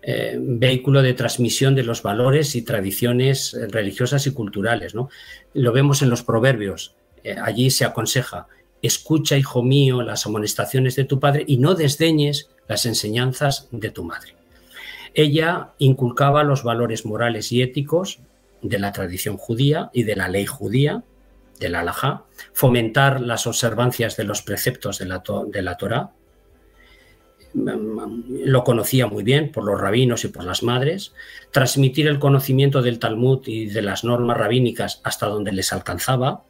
Speaker 3: eh, vehículo de transmisión de los valores y tradiciones religiosas y culturales. ¿no? Lo vemos en los proverbios. Eh, allí se aconseja, escucha, hijo mío, las amonestaciones de tu padre y no desdeñes las enseñanzas de tu madre. Ella inculcaba los valores morales y éticos de la tradición judía y de la ley judía, de la halajá, fomentar las observancias de los preceptos de la, de la Torah. Lo conocía muy bien por los rabinos y por las madres, transmitir el conocimiento del Talmud y de las normas rabínicas hasta donde les alcanzaba,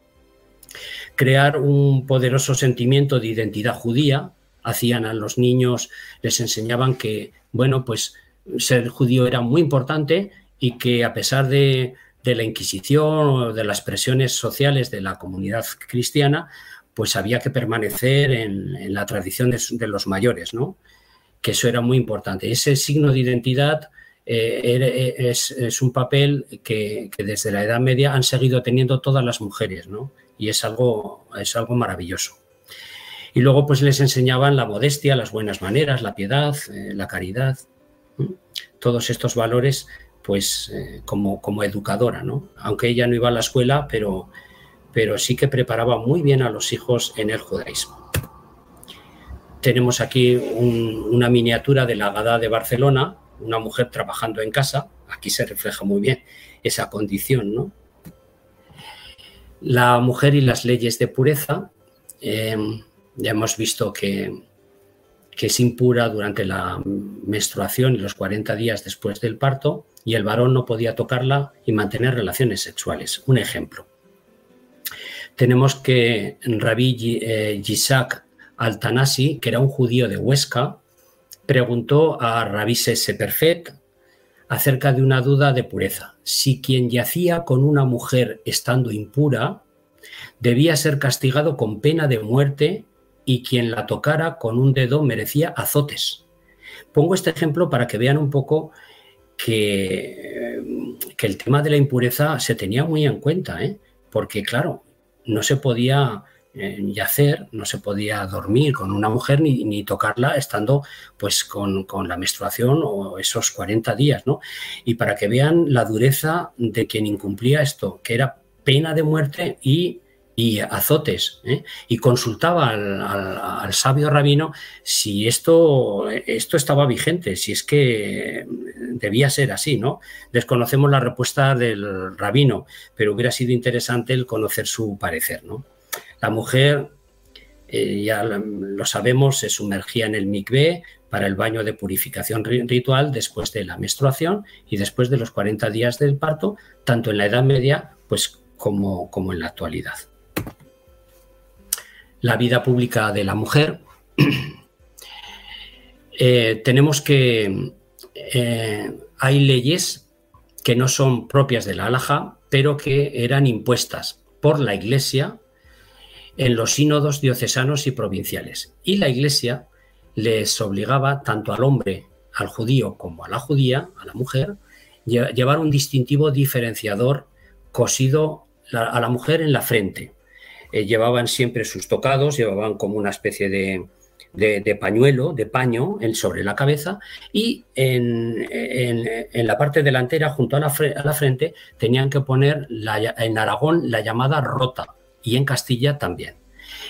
Speaker 3: crear un poderoso sentimiento de identidad judía. Hacían a los niños, les enseñaban que, bueno, pues ser judío era muy importante y que a pesar de, la Inquisición o de las presiones sociales de la comunidad cristiana, pues había que permanecer en, la tradición de, los mayores, ¿no? Que eso era muy importante. Ese signo de identidad eh, es, un papel que, que, desde la Edad Media han seguido teniendo todas las mujeres, ¿no? Y es algo, es algo maravilloso. Y luego pues les enseñaban la modestia, las buenas maneras, la piedad, eh, la caridad, todos estos valores pues eh, como, como educadora, ¿no? Aunque ella no iba a la escuela, pero, pero sí que preparaba muy bien a los hijos en el judaísmo. Tenemos aquí una miniatura de la Gada de Barcelona, una mujer trabajando en casa, aquí se refleja muy bien esa condición, ¿no? La mujer y las leyes de pureza. Em, ya hemos visto que, es impura durante la menstruación y los 40 días después del parto, y el varón no podía tocarla y mantener relaciones sexuales. Un ejemplo. Tenemos que Rabí eh, Yisak Altanasi, que era un judío de Huesca, preguntó a Rabí Seperfet acerca de una duda de pureza. Si quien yacía con una mujer estando impura debía ser castigado con pena de muerte y quien la tocara con un dedo merecía azotes. Pongo este ejemplo para que vean un poco que, que el tema de la impureza se tenía muy en cuenta, ¿eh? porque claro, no se podía yacer, no se podía dormir con una mujer ni, tocarla estando pues con, la menstruación o esos 40 días, ¿no? Y para que vean la dureza de quien incumplía esto, que era pena de muerte y, azotes, ¿eh? y consultaba al, sabio rabino si esto, esto estaba vigente, si es que debía ser así, ¿no? Desconocemos la respuesta del rabino, pero hubiera sido interesante el conocer su parecer, ¿no? La mujer, eh, ya lo sabemos, se sumergía en el mikvé para el baño de purificación ritual después de la menstruación y después de los 40 días del parto, tanto en la Edad Media pues, como, en la actualidad. La vida pública de la mujer. Eh, tenemos que eh, hay leyes que no son propias de la alhaja, pero que eran impuestas por la Iglesia en los sínodos diocesanos y provinciales. Y la Iglesia les obligaba tanto al hombre, al judío, como a la judía, a la mujer, llevar un distintivo diferenciador cosido a la mujer en la frente. Eh, llevaban siempre sus tocados, llevaban como una especie de, de, pañuelo, de paño en, sobre la cabeza y en, la parte delantera, junto a la, frente, tenían que poner en Aragón la llamada rota y en Castilla también.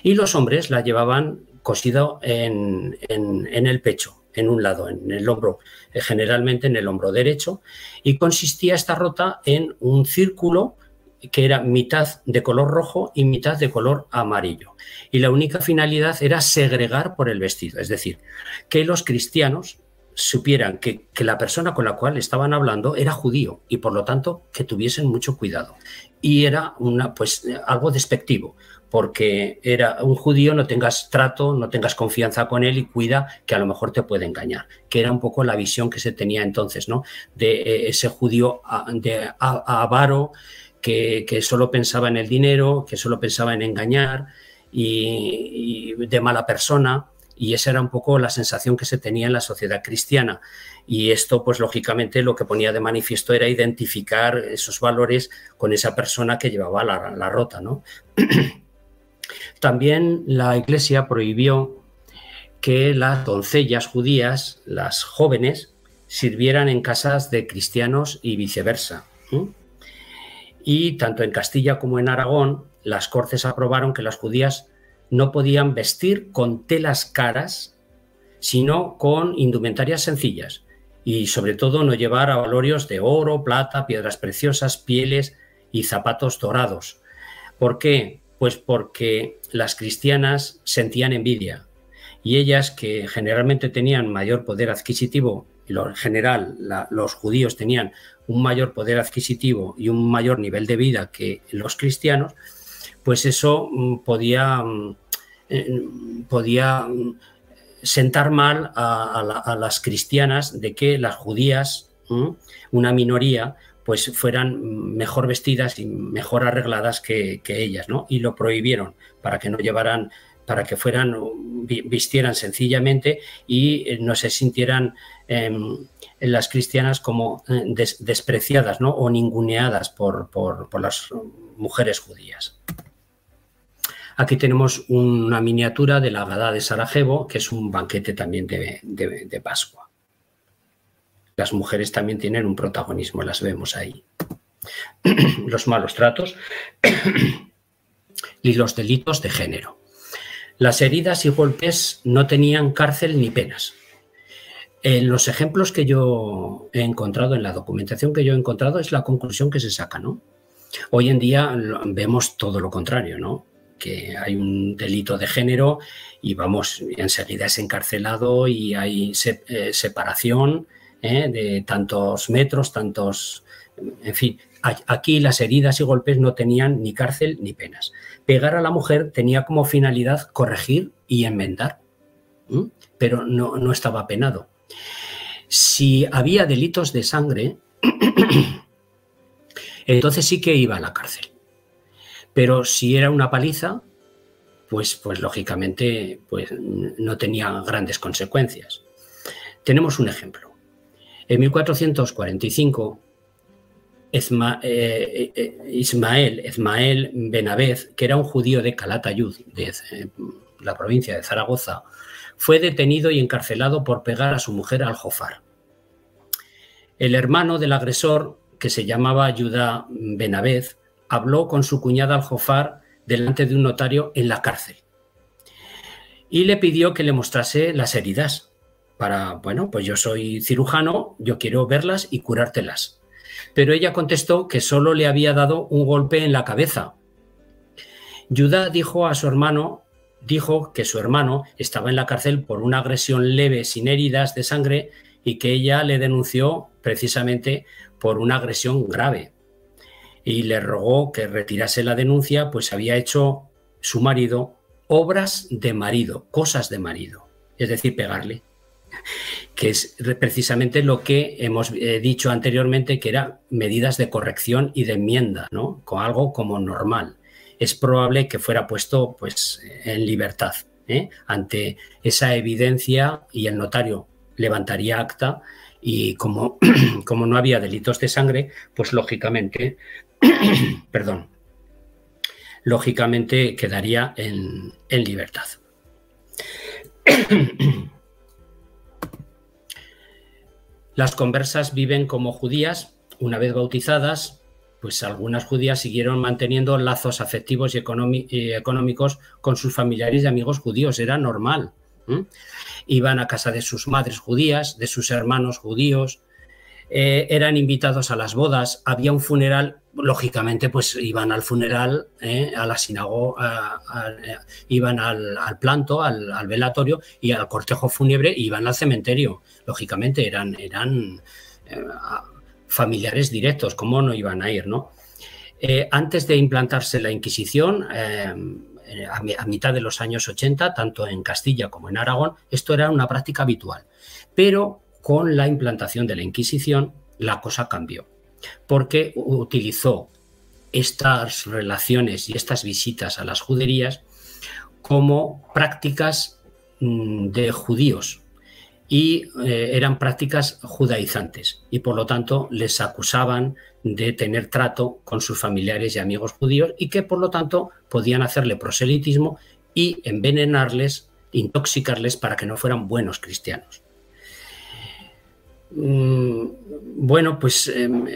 Speaker 3: Y los hombres la llevaban cosido en, el pecho, en un lado, en el hombro, eh, generalmente en el hombro derecho, y consistía esta rota en un círculo que era mitad de color rojo y mitad de color amarillo. Y la única finalidad era segregar por el vestido, es decir, que los cristianos supieran que, la persona con la cual estaban hablando era judío y por lo tanto que tuviesen mucho cuidado. Y era una, pues, algo despectivo, porque era un judío, no tengas trato, no tengas confianza con él y cuida que a lo mejor te puede engañar, que era un poco la visión que se tenía entonces, ¿no? De eh, ese judío de avaro que, que solo pensaba en el dinero, que solo pensaba en engañar y, de mala persona y esa era un poco la sensación que se tenía en la sociedad cristiana. Y esto, pues lógicamente, lo que ponía de manifiesto era identificar esos valores con esa persona que llevaba la, rota. ¿no? También la Iglesia prohibió que las doncellas judías, las jóvenes, sirvieran en casas de cristianos y viceversa. Y tanto en Castilla como en Aragón, las Cortes aprobaron que las judías no podían vestir con telas caras, sino con indumentarias sencillas y sobre todo no llevar avalorios de oro, plata, piedras preciosas, pieles y zapatos dorados. ¿Por qué? Pues porque las cristianas sentían envidia y ellas que generalmente tenían mayor poder adquisitivo, en general los judíos tenían un mayor poder adquisitivo y un mayor nivel de vida que los cristianos, pues eso mm, podía, mm, eh, podía mm, sentar mal a, las cristianas de que las judías, una minoría, pues fueran mejor vestidas y mejor arregladas que, ellas, ¿no? Y lo prohibieron para que no llevaran, para que fueran, vistieran sencillamente y eh, no se sintieran em, las cristianas como eh, despreciadas, ¿no? O ninguneadas por, por las mujeres judías. Aquí tenemos una miniatura de la Gada de Sarajevo, que es un banquete también de, Pascua. Las mujeres también tienen un protagonismo, las vemos ahí. los malos tratos y los delitos de género. Las heridas y golpes no tenían cárcel ni penas. En los ejemplos que yo he encontrado, en la documentación que yo he encontrado, es la conclusión que se saca, ¿no? Hoy en día vemos todo lo contrario, ¿no? Que hay un delito de género y vamos, enseguida es encarcelado y hay eh, separación ¿eh? de tantos metros, tantos, en fin, aquí las heridas y golpes no tenían ni cárcel ni penas. Pegar a la mujer tenía como finalidad corregir y enmendar, pero no, no estaba penado. Si había delitos de sangre, entonces sí que iba a la cárcel. Pero si era una paliza, pues, pues lógicamente pues, no tenía grandes consecuencias. Tenemos un ejemplo. En 1445, eh, eh, Ismael, Ismael Benavez, que era un judío de Calatayud, de eh, la provincia de Zaragoza, fue detenido y encarcelado por pegar a su mujer al Jofar. El hermano del agresor, que se llamaba Judá Benavez, habló con su cuñada Aljofar delante de un notario en la cárcel y le pidió que le mostrase las heridas para, bueno, pues yo soy cirujano, yo quiero verlas y curártelas. Pero ella contestó que solo le había dado un golpe en la cabeza. Judá dijo a su hermano dijo que su hermano estaba en la cárcel por una agresión leve sin heridas de sangre y que ella le denunció precisamente por una agresión grave y le rogó que retirase la denuncia, pues había hecho su marido obras de marido, cosas de marido, es decir, pegarle, que es precisamente lo que hemos eh, dicho anteriormente, que eran medidas de corrección y de enmienda, ¿no? Con algo como normal. Es probable que fuera puesto pues, en libertad ¿eh? ante esa evidencia y el notario levantaría acta y como, como no había delitos de sangre, pues lógicamente, perdón, lógicamente quedaría en, en libertad. Las conversas viven como judías, una vez bautizadas, pues algunas judías siguieron manteniendo lazos afectivos y, económicos con sus familiares y amigos judíos, era normal. Iban a casa de sus madres judías, de sus hermanos judíos, eh, eran invitados a las bodas, había un funeral, lógicamente pues iban al funeral, eh, a la sinagoga, iban al, planto, al, velatorio y al cortejo fúnebre, iban al cementerio, lógicamente eran, eran eh, familiares directos, ¿cómo no iban a ir? ¿no? antes de implantarse la Inquisición, a, mitad de los años 80, tanto en Castilla como en Aragón, esto era una práctica habitual. Pero con la implantación de la Inquisición, la cosa cambió, porque utilizó estas relaciones y estas visitas a las juderías como prácticas mm, de judíos y eh, eran prácticas judaizantes y por lo tanto les acusaban de tener trato con sus familiares y amigos judíos y que por lo tanto podían hacerle proselitismo y envenenarles, intoxicarles para que no fueran buenos cristianos. Mm, bueno, pues em,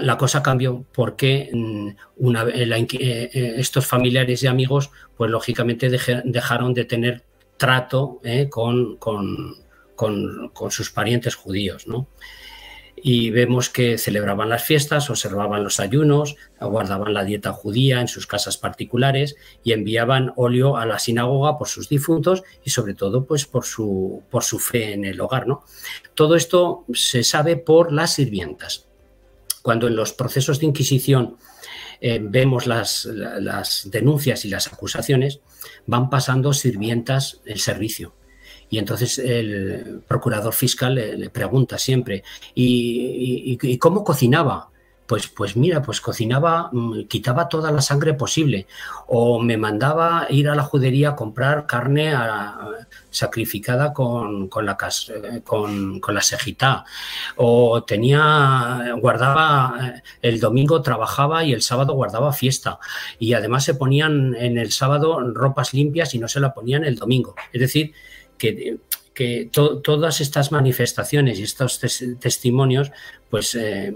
Speaker 3: la cosa cambió porque mm, eh, eh, estos familiares y amigos, pues lógicamente dejaron de tener trato eh, con, con, sus parientes judíos, ¿no? Y vemos que celebraban las fiestas, observaban los ayunos, guardaban la dieta judía en sus casas particulares y enviaban óleo a la sinagoga por sus difuntos y sobre todo pues por su, por su fe en el hogar. ¿no? Todo esto se sabe por las sirvientas. Cuando en los procesos de Inquisición eh, vemos las, las denuncias y las acusaciones, van pasando sirvientas el servicio y entonces el procurador fiscal le, pregunta siempre, ¿y, cómo cocinaba? Pues, pues, mira, pues cocinaba, mm, quitaba toda la sangre posible, o me mandaba ir a la judería a comprar carne sacrificada con, la, con, con, la sejitá, o tenía, guardaba, eh, el domingo trabajaba y el sábado guardaba fiesta, y además se ponían en el sábado ropas limpias y no se la ponían el domingo. Es decir, que, todas estas manifestaciones y estos testimonios pues eh,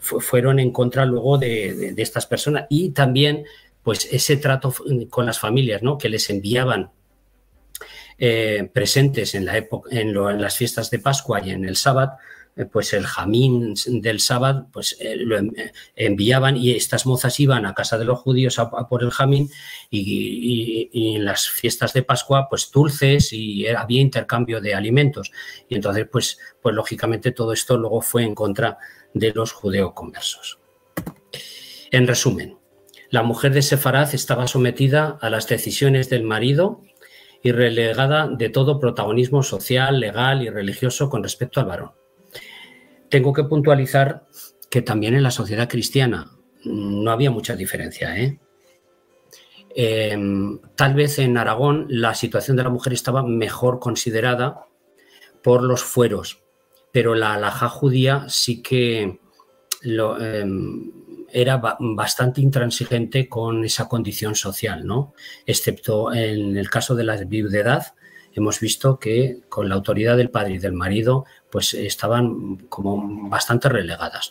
Speaker 3: fueron en contra luego de, estas personas y también pues ese trato con las familias ¿no? que les enviaban eh, presentes en, la época, en, las fiestas de Pascua y en el sábado pues el jamín del sábado, pues eh, lo enviaban y estas mozas iban a casa de los judíos a, por el jamín y, en las fiestas de Pascua, pues dulces y había intercambio de alimentos. Y entonces, pues, pues lógicamente todo esto luego fue en contra de los judeoconversos. En resumen, la mujer de Sefaraz estaba sometida a las decisiones del marido y relegada de todo protagonismo social, legal y religioso con respecto al varón tengo que puntualizar que también en la sociedad cristiana no había mucha diferencia. ¿eh? Em, tal vez en Aragón la situación de la mujer estaba mejor considerada por los fueros, pero la alhaja judía sí que em, era bastante intransigente con esa condición social, ¿no? excepto en el caso de la viudedad, hemos visto que con la autoridad del padre y del marido, pues estaban como bastante relegadas,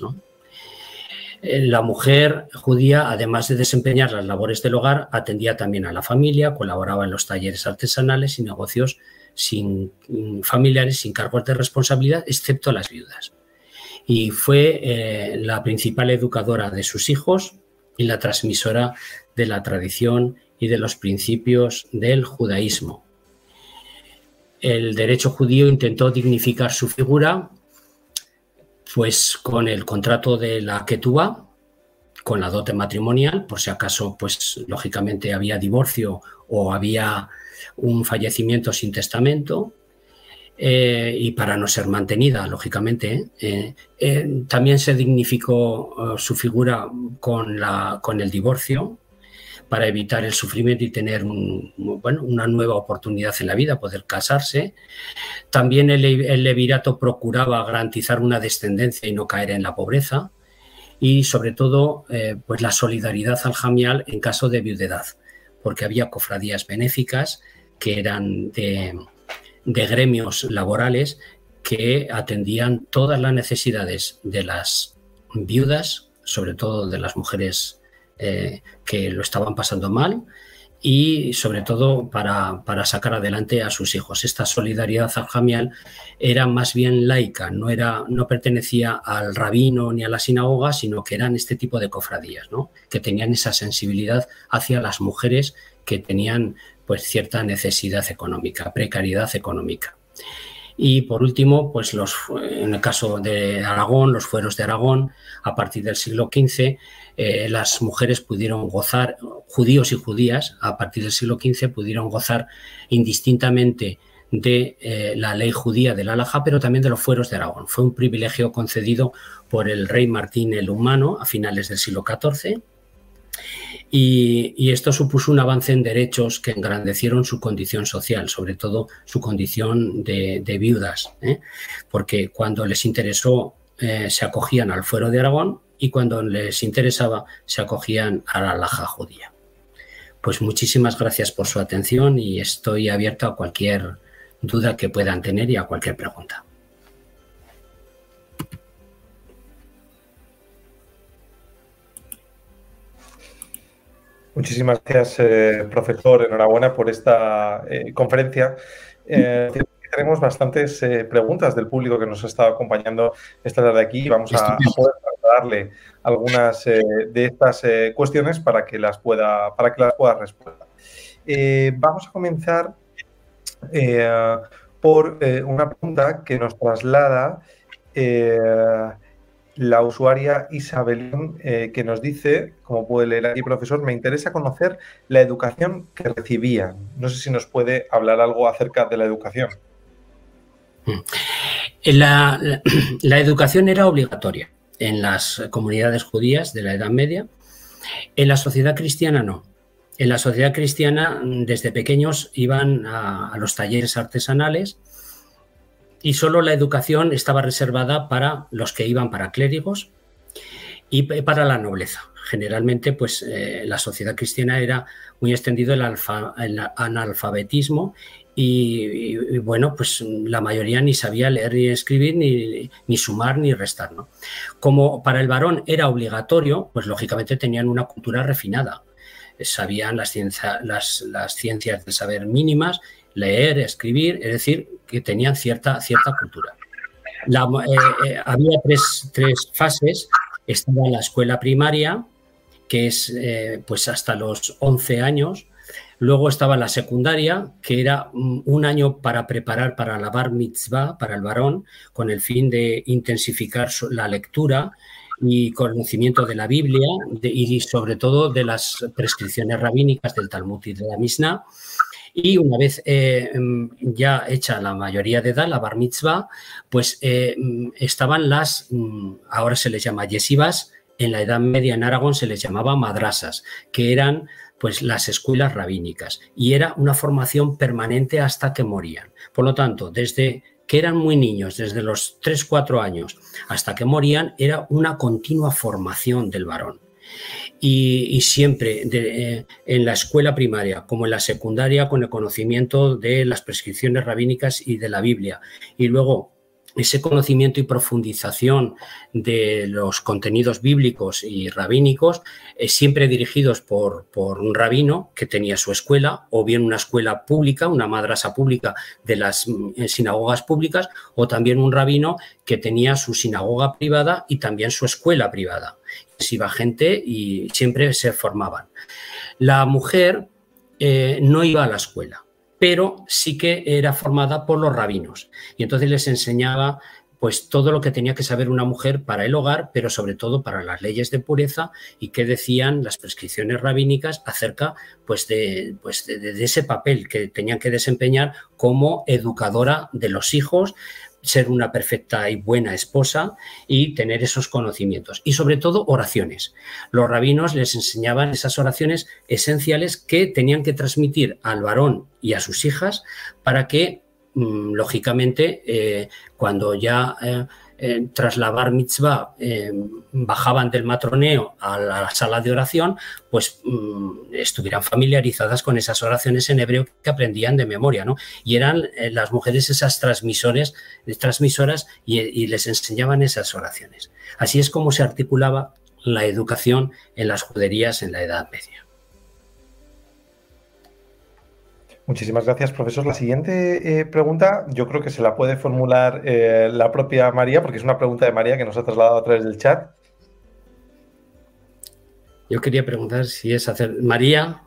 Speaker 3: eh, La mujer judía, además de desempeñar las labores del hogar, atendía también a la familia, colaboraba en los talleres artesanales y negocios sin mm, familiares, sin cargos de responsabilidad, excepto las viudas. Y fue eh, la principal educadora de sus hijos y la transmisora de la tradición y de los principios del judaísmo. El derecho judío intentó dignificar su figura pues con el contrato de la Ketubá, con la dote matrimonial, por si acaso, pues lógicamente había divorcio o había un fallecimiento sin testamento, eh, y para no ser mantenida, lógicamente. Eh, eh, también se dignificó su figura con, la, con el divorcio para evitar el sufrimiento y tener una nueva oportunidad en la vida, poder casarse. También el, levirato procuraba garantizar una descendencia y no caer en la pobreza. Y sobre todo, pues la solidaridad al jamial en caso de viudedad, porque había cofradías benéficas que eran de gremios laborales que atendían todas las necesidades de las viudas, sobre todo de las mujeres eh, que lo estaban pasando mal y sobre todo para, sacar adelante a sus hijos. Esta solidaridad aljamial era más bien laica, no, era, no pertenecía al rabino ni a la sinagoga, sino que eran este tipo de cofradías, ¿no? que tenían esa sensibilidad hacia las mujeres que tenían pues cierta necesidad económica, precariedad económica. Y por último, pues los, en el caso de Aragón, los fueros de Aragón, a partir del siglo XV, eh, las mujeres pudieron gozar, judíos y judías, a partir del siglo XV pudieron gozar indistintamente de eh, la ley judía del Alajá, pero también de los fueros de Aragón. Fue un privilegio concedido por el rey Martín el Humano a finales del siglo XIV y, esto supuso un avance en derechos que engrandecieron su condición social, sobre todo su condición de, viudas, ¿eh? porque cuando les interesó se acogían al fuero de Aragón y cuando les interesaba se acogían a la laja judía. Pues muchísimas gracias por su atención y estoy abierto a cualquier duda que puedan tener y a cualquier pregunta.
Speaker 1: Muchísimas gracias, eh, profesor. Enhorabuena por esta eh, conferencia. Eh, tenemos bastantes preguntas del público que nos ha estado acompañando esta tarde aquí vamos a, poder darle algunas de estas cuestiones para que las pueda, para que las pueda responder. vamos a comenzar por una pregunta que nos traslada la usuaria Isabelín, eh, que nos dice, como puede leer aquí, profesor, me interesa conocer la educación que recibían. No sé si nos puede hablar algo acerca de la educación.
Speaker 3: Mm. La, educación era obligatoria en las comunidades judías de la Edad Media. En la sociedad cristiana no. En la sociedad cristiana, desde pequeños, iban a los talleres artesanales y solo la educación estaba reservada para los que iban para clérigos y para la nobleza. Generalmente, pues eh, la sociedad cristiana era muy extendido el, analfabetismo y, bueno, pues la mayoría ni sabía leer ni escribir, ni, sumar ni restar. ¿no? Como para el varón era obligatorio, pues lógicamente tenían una cultura refinada. Sabían las, las, las ciencias del saber mínimas leer, escribir, es decir, que tenían cierta, cierta cultura. Eh, eh, había tres, fases. Estaba la escuela primaria, que es eh, pues hasta los 11 años. Luego estaba la secundaria, que era un año para preparar para la bar mitzvah, para el varón, con el fin de intensificar la lectura y conocimiento de la Biblia y sobre todo de las prescripciones rabínicas del Talmud y de la Mishnah. Y una vez eh, mm, ya hecha la mayoría de edad, la bar mitzvah, pues eh, mm, estaban las, mm, ahora se les llama yesivas, en la Edad Media en Aragón se les llamaba madrasas, que eran pues las escuelas rabínicas y era una formación permanente hasta que morían. Por lo tanto, desde que eran muy niños, desde los 3, 4 años hasta que morían, era una continua formación del varón y, siempre eh, en la escuela primaria como en la secundaria con el conocimiento de las prescripciones rabínicas y de la Biblia. Y luego ese conocimiento y profundización de los contenidos bíblicos y rabínicos, eh, siempre dirigidos por, por, un rabino que tenía su escuela, o bien una escuela pública, una madrasa pública de las mm, sinagogas públicas, o también un rabino que tenía su sinagoga privada y también su escuela privada. Se iba gente y siempre se formaban. La mujer eh, no iba a la escuela, pero sí que era formada por los rabinos. Y entonces les enseñaba pues todo lo que tenía que saber una mujer para el hogar, pero sobre todo para las leyes de pureza y qué decían las prescripciones rabínicas acerca pues, de, pues de, ese papel que tenían que desempeñar como educadora de los hijos, ser una perfecta y buena esposa y tener esos conocimientos. Y sobre todo oraciones. Los rabinos les enseñaban esas oraciones esenciales que tenían que transmitir al varón y a sus hijas para que Mm, lógicamente, eh, cuando ya eh, eh, tras la bar mitzvah bajaban del matroneo a la sala de oración, pues mm, estuvieran familiarizadas con esas oraciones en hebreo que aprendían de memoria, ¿no? Y eran las mujeres esas transmisores, transmisoras y les enseñaban esas oraciones. Así es como se articulaba la educación en las juderías en la Edad Media.
Speaker 1: Muchísimas gracias, profesor. La siguiente eh, pregunta yo creo que se la puede formular eh, la propia María, porque es una pregunta de María que nos ha trasladado a través del chat.
Speaker 3: Yo quería preguntar si es hacer... María.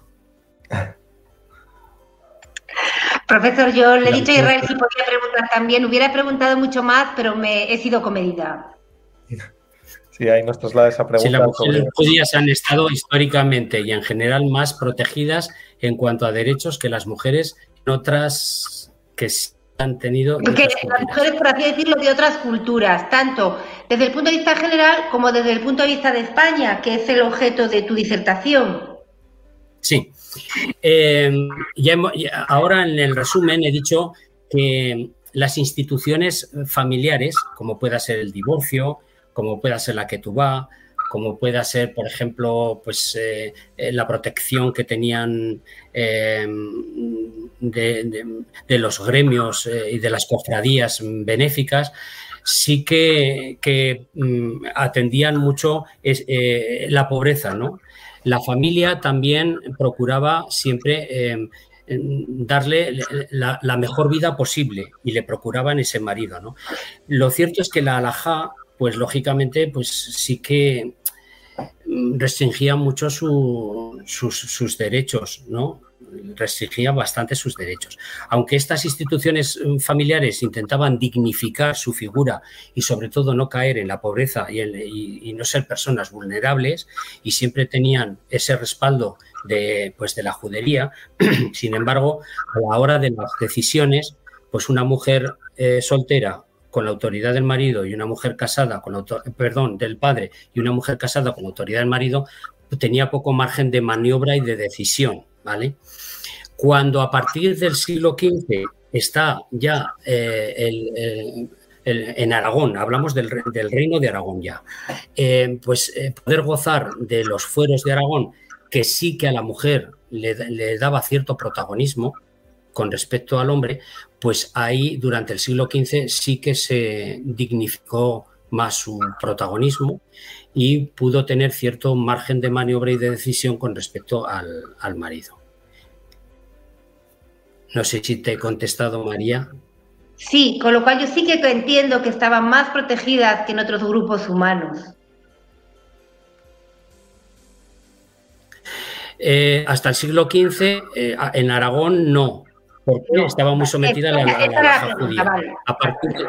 Speaker 2: Profesor, yo le he dicho a Israel si podía preguntar también. Hubiera preguntado mucho más, pero me he sido comedida.
Speaker 1: Sí, ahí nos traslada esa pregunta. Si
Speaker 3: las mujeres judías han estado históricamente y en general más protegidas en cuanto a derechos que las mujeres en otras que han tenido.
Speaker 2: Porque las mujeres, por así decirlo, de otras culturas, tanto desde el punto de vista general como desde el punto de vista de España, que es el objeto de tu disertación.
Speaker 3: Sí. Eh, ya ahora en el resumen he dicho que las instituciones familiares, como pueda ser el divorcio, como pueda ser la que tú va, como pueda ser, por ejemplo, pues eh, eh, la protección que tenían em, de, los gremios eh, y de las cofradías benéficas, sí que, mm, atendían mucho la pobreza, ¿no? La familia también procuraba siempre em, darle la, la, mejor vida posible y le procuraban ese marido, ¿no? Lo cierto es que la alajá pues lógicamente, pues sí que restringía mucho sus, derechos, ¿no? Restringía bastante sus derechos. Aunque estas instituciones mm, familiares intentaban dignificar su figura y sobre todo no caer en la pobreza y, no ser personas vulnerables y siempre tenían ese respaldo de, pues, de la judería, sin embargo, a la hora de las decisiones, pues una mujer eh, soltera con la autoridad del marido y una mujer casada con perdón, del padre y una mujer casada con autoridad del marido, tenía poco margen de maniobra y de decisión, ¿vale? Cuando a partir del siglo XV está ya eh, en Aragón, hablamos del, reino de Aragón ya, eh, pues eh, poder gozar de los fueros de Aragón, que sí que a la mujer le daba cierto protagonismo, con respecto al hombre, pues ahí durante el siglo XV sí que se dignificó más su protagonismo y pudo tener cierto margen de maniobra y de decisión con respecto al, marido. No sé si te he contestado, María.
Speaker 2: Sí, con lo cual yo sí que entiendo que estaban más protegidas que en otros grupos humanos.
Speaker 3: Eh, hasta el siglo XV, eh, en Aragón no, porque estaba muy sometida a la, a judía. A partir, de,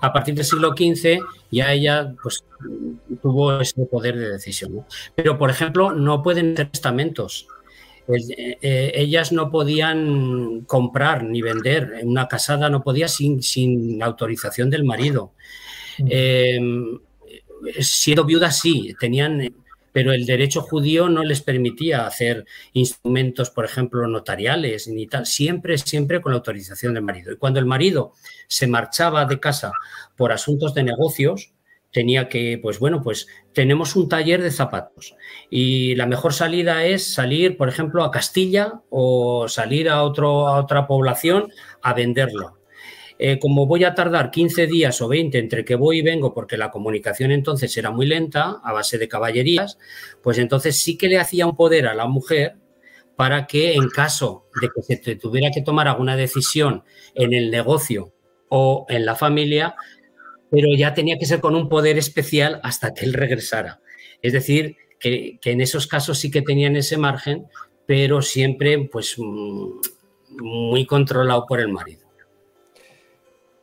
Speaker 3: a partir del siglo XV ya ella pues, tuvo ese poder de decisión. Pero, por ejemplo, no pueden hacer testamentos. Eh, eh, ellas no podían comprar ni vender. Una casada no podía sin, sin autorización del marido. Mm. Eh, siendo viuda, sí, tenían pero el derecho judío no les permitía hacer instrumentos, por ejemplo, notariales ni tal, siempre, siempre con la autorización del marido. Y cuando el marido se marchaba de casa por asuntos de negocios, tenía que, pues bueno, pues tenemos un taller de zapatos y la mejor salida es salir, por ejemplo, a Castilla o salir a, otro, a otra población a venderlo. Eh, como voy a tardar 15 días o 20 entre que voy y vengo, porque la comunicación entonces era muy lenta, a base de caballerías, pues entonces sí que le hacía un poder a la mujer para que en caso de que se tuviera que tomar alguna decisión en el negocio o en la familia, pero ya tenía que ser con un poder especial hasta que él regresara. Es decir, que, en esos casos sí que tenían ese margen, pero siempre pues mm, muy controlado por el marido.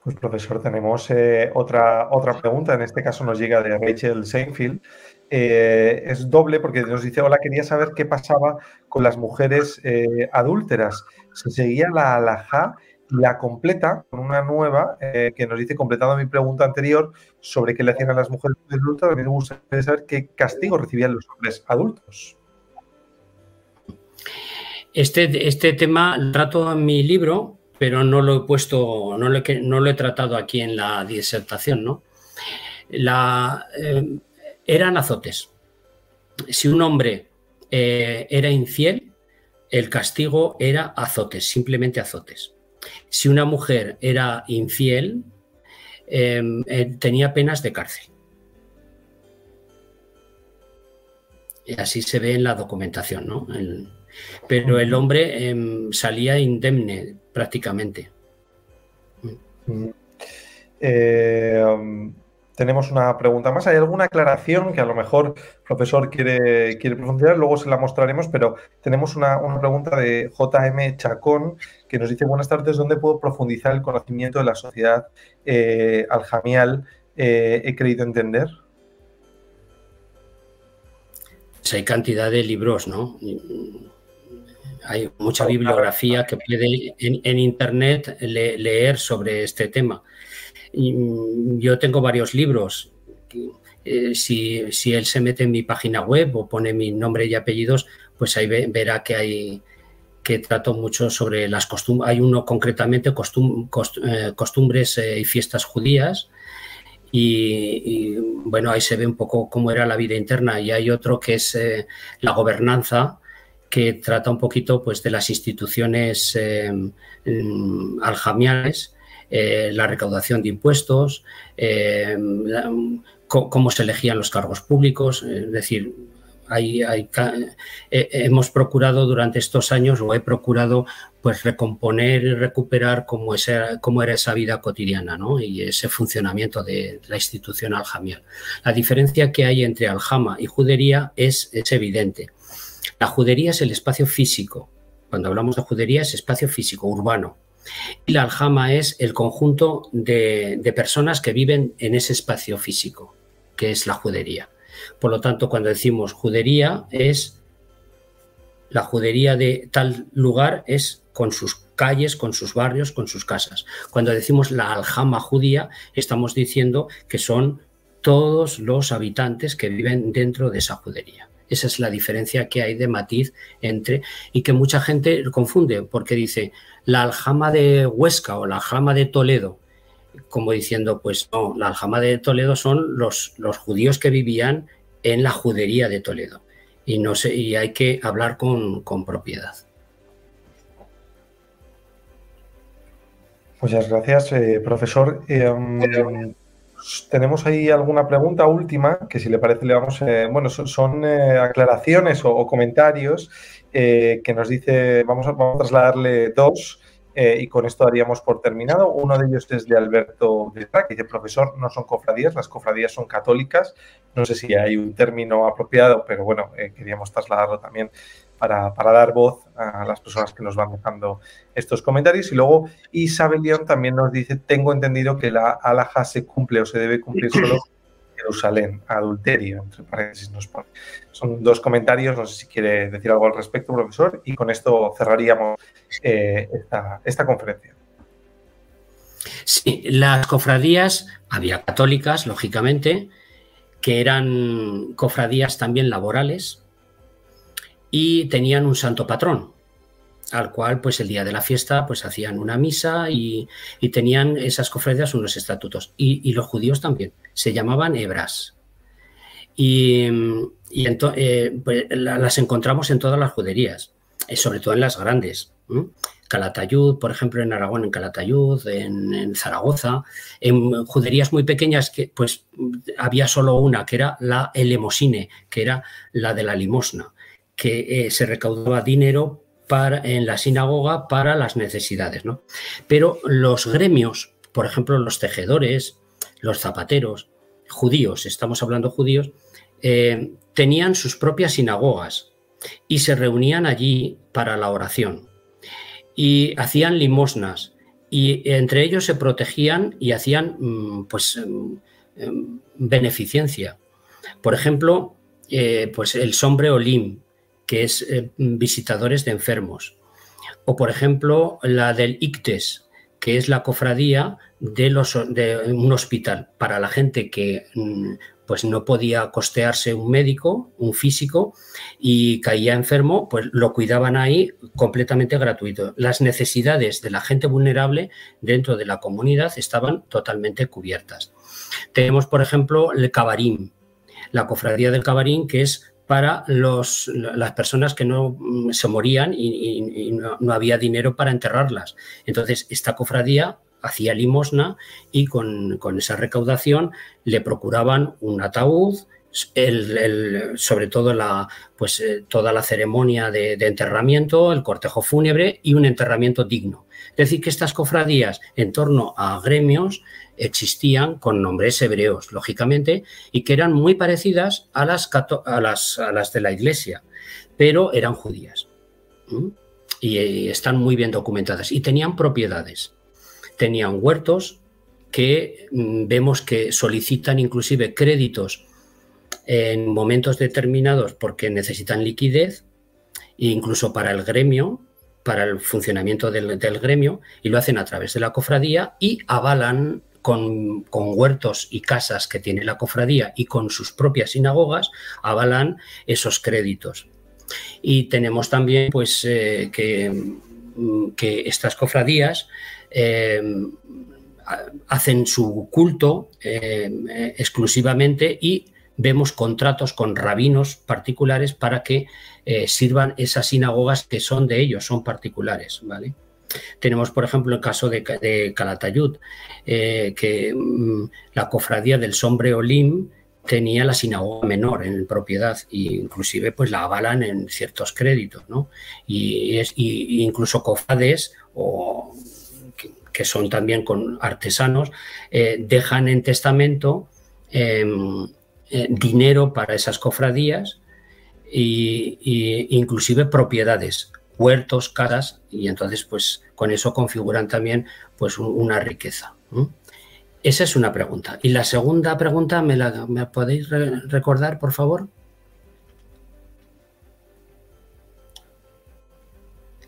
Speaker 1: Pues profesor, tenemos eh, otra, otra pregunta, en este caso nos llega de Rachel Seinfeld. Eh, es doble porque nos dice, hola, quería saber qué pasaba con las mujeres eh, adúlteras. Se seguía la alajá y la completa con una nueva que nos dice, completando mi pregunta anterior sobre qué le hacían a las mujeres adultas, me gustaría saber qué castigo recibían los hombres adultos.
Speaker 3: Este, este tema trato en mi libro, pero no lo he puesto, no lo he, no lo he tratado aquí en la disertación, ¿no? La, eh, eran azotes. Si un hombre eh, era infiel, el castigo era azotes, simplemente azotes. Si una mujer era infiel, em, eh, tenía penas de cárcel. Y así se ve en la documentación, ¿no? pero el hombre em, salía indemne prácticamente.
Speaker 1: Eh, um, tenemos una pregunta más. ¿Hay alguna aclaración que a lo mejor el profesor quiere, quiere profundizar? Luego se la mostraremos, pero tenemos una, pregunta de JM Chacón que nos dice, buenas tardes, ¿dónde puedo profundizar el conocimiento de la sociedad eh, aljamial? Eh, he querido entender.
Speaker 3: Pues hay cantidad de libros, ¿no? Hay mucha bibliografía que puede en, Internet leer sobre este tema. Mm, yo tengo varios libros. Eh, si, él se mete en mi página web o pone mi nombre y apellidos, pues ahí verá que hay que trato mucho sobre las costumbres. Hay uno concretamente, eh, costumbres eh, y fiestas judías. Y, bueno, ahí se ve un poco cómo era la vida interna. Y hay otro que es la gobernanza que trata un poquito pues, de las instituciones eh, mm, aljamiales, eh, la recaudación de impuestos, eh, cómo se elegían los cargos públicos, es decir, hay, hemos procurado durante estos años, o he procurado, pues recomponer y recuperar cómo, cómo era esa vida cotidiana ¿no? y ese funcionamiento de la institución aljamial. La diferencia que hay entre aljama y judería es, es evidente. La judería es el espacio físico. Cuando hablamos de judería es espacio físico, urbano. Y la aljama es el conjunto de, personas que viven en ese espacio físico, que es la judería. Por lo tanto, cuando decimos judería, es la judería de tal lugar es con sus calles, con sus barrios, con sus casas. Cuando decimos la aljama judía, estamos diciendo que son todos los habitantes que viven dentro de esa judería. Esa es la diferencia que hay de matiz entre y que mucha gente confunde porque dice la aljama de Huesca o la aljama de Toledo, como diciendo, pues no, la aljama de Toledo son los, los judíos que vivían en la judería de Toledo y, no sé, y hay que hablar con, propiedad.
Speaker 1: Muchas gracias, eh, profesor. Eh, um, tenemos ahí alguna pregunta última, que si le parece le vamos, eh, bueno, son, eh, aclaraciones o, comentarios eh, que nos dice, vamos a, trasladarle dos y con esto daríamos por terminado. Uno de ellos es de Alberto que dice, profesor, no son cofradías, las cofradías son católicas. No sé si hay un término apropiado, pero bueno, queríamos trasladarlo también para, dar voz a las personas que nos van dejando estos comentarios. Y luego Isabel León también nos dice, tengo entendido que la alhaja se cumple o se debe cumplir solo en Jerusalén, adulterio, entre paréntesis nos pone. Son dos comentarios, no sé si quiere decir algo al respecto, profesor, y con esto cerraríamos eh, esta, esta conferencia.
Speaker 3: Sí, las cofradías, había católicas, lógicamente, que eran cofradías también laborales, y tenían un santo patrón, al cual pues el día de la fiesta pues hacían una misa y, tenían esas cofradías unos estatutos. Y, los judíos también, se llamaban hebras. Y, eh, pues, las encontramos en todas las juderías, eh, sobre todo en las grandes. Calatayud, por ejemplo, en Aragón, en Calatayud, en, en, Zaragoza, en juderías muy pequeñas que pues había solo una, que era la elemosine, que era la de la limosna que eh, se recaudaba dinero para, en la sinagoga para las necesidades. ¿no? Pero los gremios, por ejemplo, los tejedores, los zapateros, judíos, estamos hablando judíos, eh, tenían sus propias sinagogas y se reunían allí para la oración y hacían limosnas y entre ellos se protegían y hacían mm, pues em, em, beneficencia. Por ejemplo, eh, pues el sombre Olim, que es eh, visitadores de enfermos. O por ejemplo, la del ICTES, que es la cofradía de, los, de un hospital para la gente que mm, pues no podía costearse un médico, un físico, y caía enfermo, pues lo cuidaban ahí completamente gratuito. Las necesidades de la gente vulnerable dentro de la comunidad estaban totalmente cubiertas. Tenemos, por ejemplo, el cabarín, la cofradía del cabarín, que es para los, las personas que no mm, se morían y, no, había dinero para enterrarlas. Entonces, esta cofradía hacía limosna y con, esa recaudación le procuraban un ataúd, sobre todo la, pues, eh, toda la ceremonia de, enterramiento, el cortejo fúnebre y un enterramiento digno. Es decir, que estas cofradías en torno a gremios existían con nombres hebreos, lógicamente, y que eran muy parecidas a las, de la iglesia, pero eran judías. Y están muy bien documentadas. Y tenían propiedades. Tenían huertos que mm, vemos que solicitan inclusive créditos en momentos determinados porque necesitan liquidez, e incluso para el gremio, para el funcionamiento del, gremio, y lo hacen a través de la cofradía y avalan con, huertos y casas que tiene la cofradía y con sus propias sinagogas, avalan esos créditos. Y tenemos también pues, eh, que, mm, que, estas cofradías eh, hacen su culto eh, exclusivamente y vemos contratos con rabinos particulares para que sirvan esas sinagogas que son de ellos, son particulares, ¿vale? Tenemos, por ejemplo, el caso de, Calatayud, eh, que mm, la cofradía del Sombre Olim tenía la sinagoga menor en propiedad e inclusive pues la avalan en ciertos créditos, ¿no? Y, es, incluso cofrades o que, son también con artesanos eh, dejan en testamento em, eh, dinero para esas cofradías e inclusive propiedades huertos, caras, y entonces pues con eso configuran también pues una riqueza. Esa es una pregunta. Y la segunda pregunta, ¿me la podéis recordar, por favor?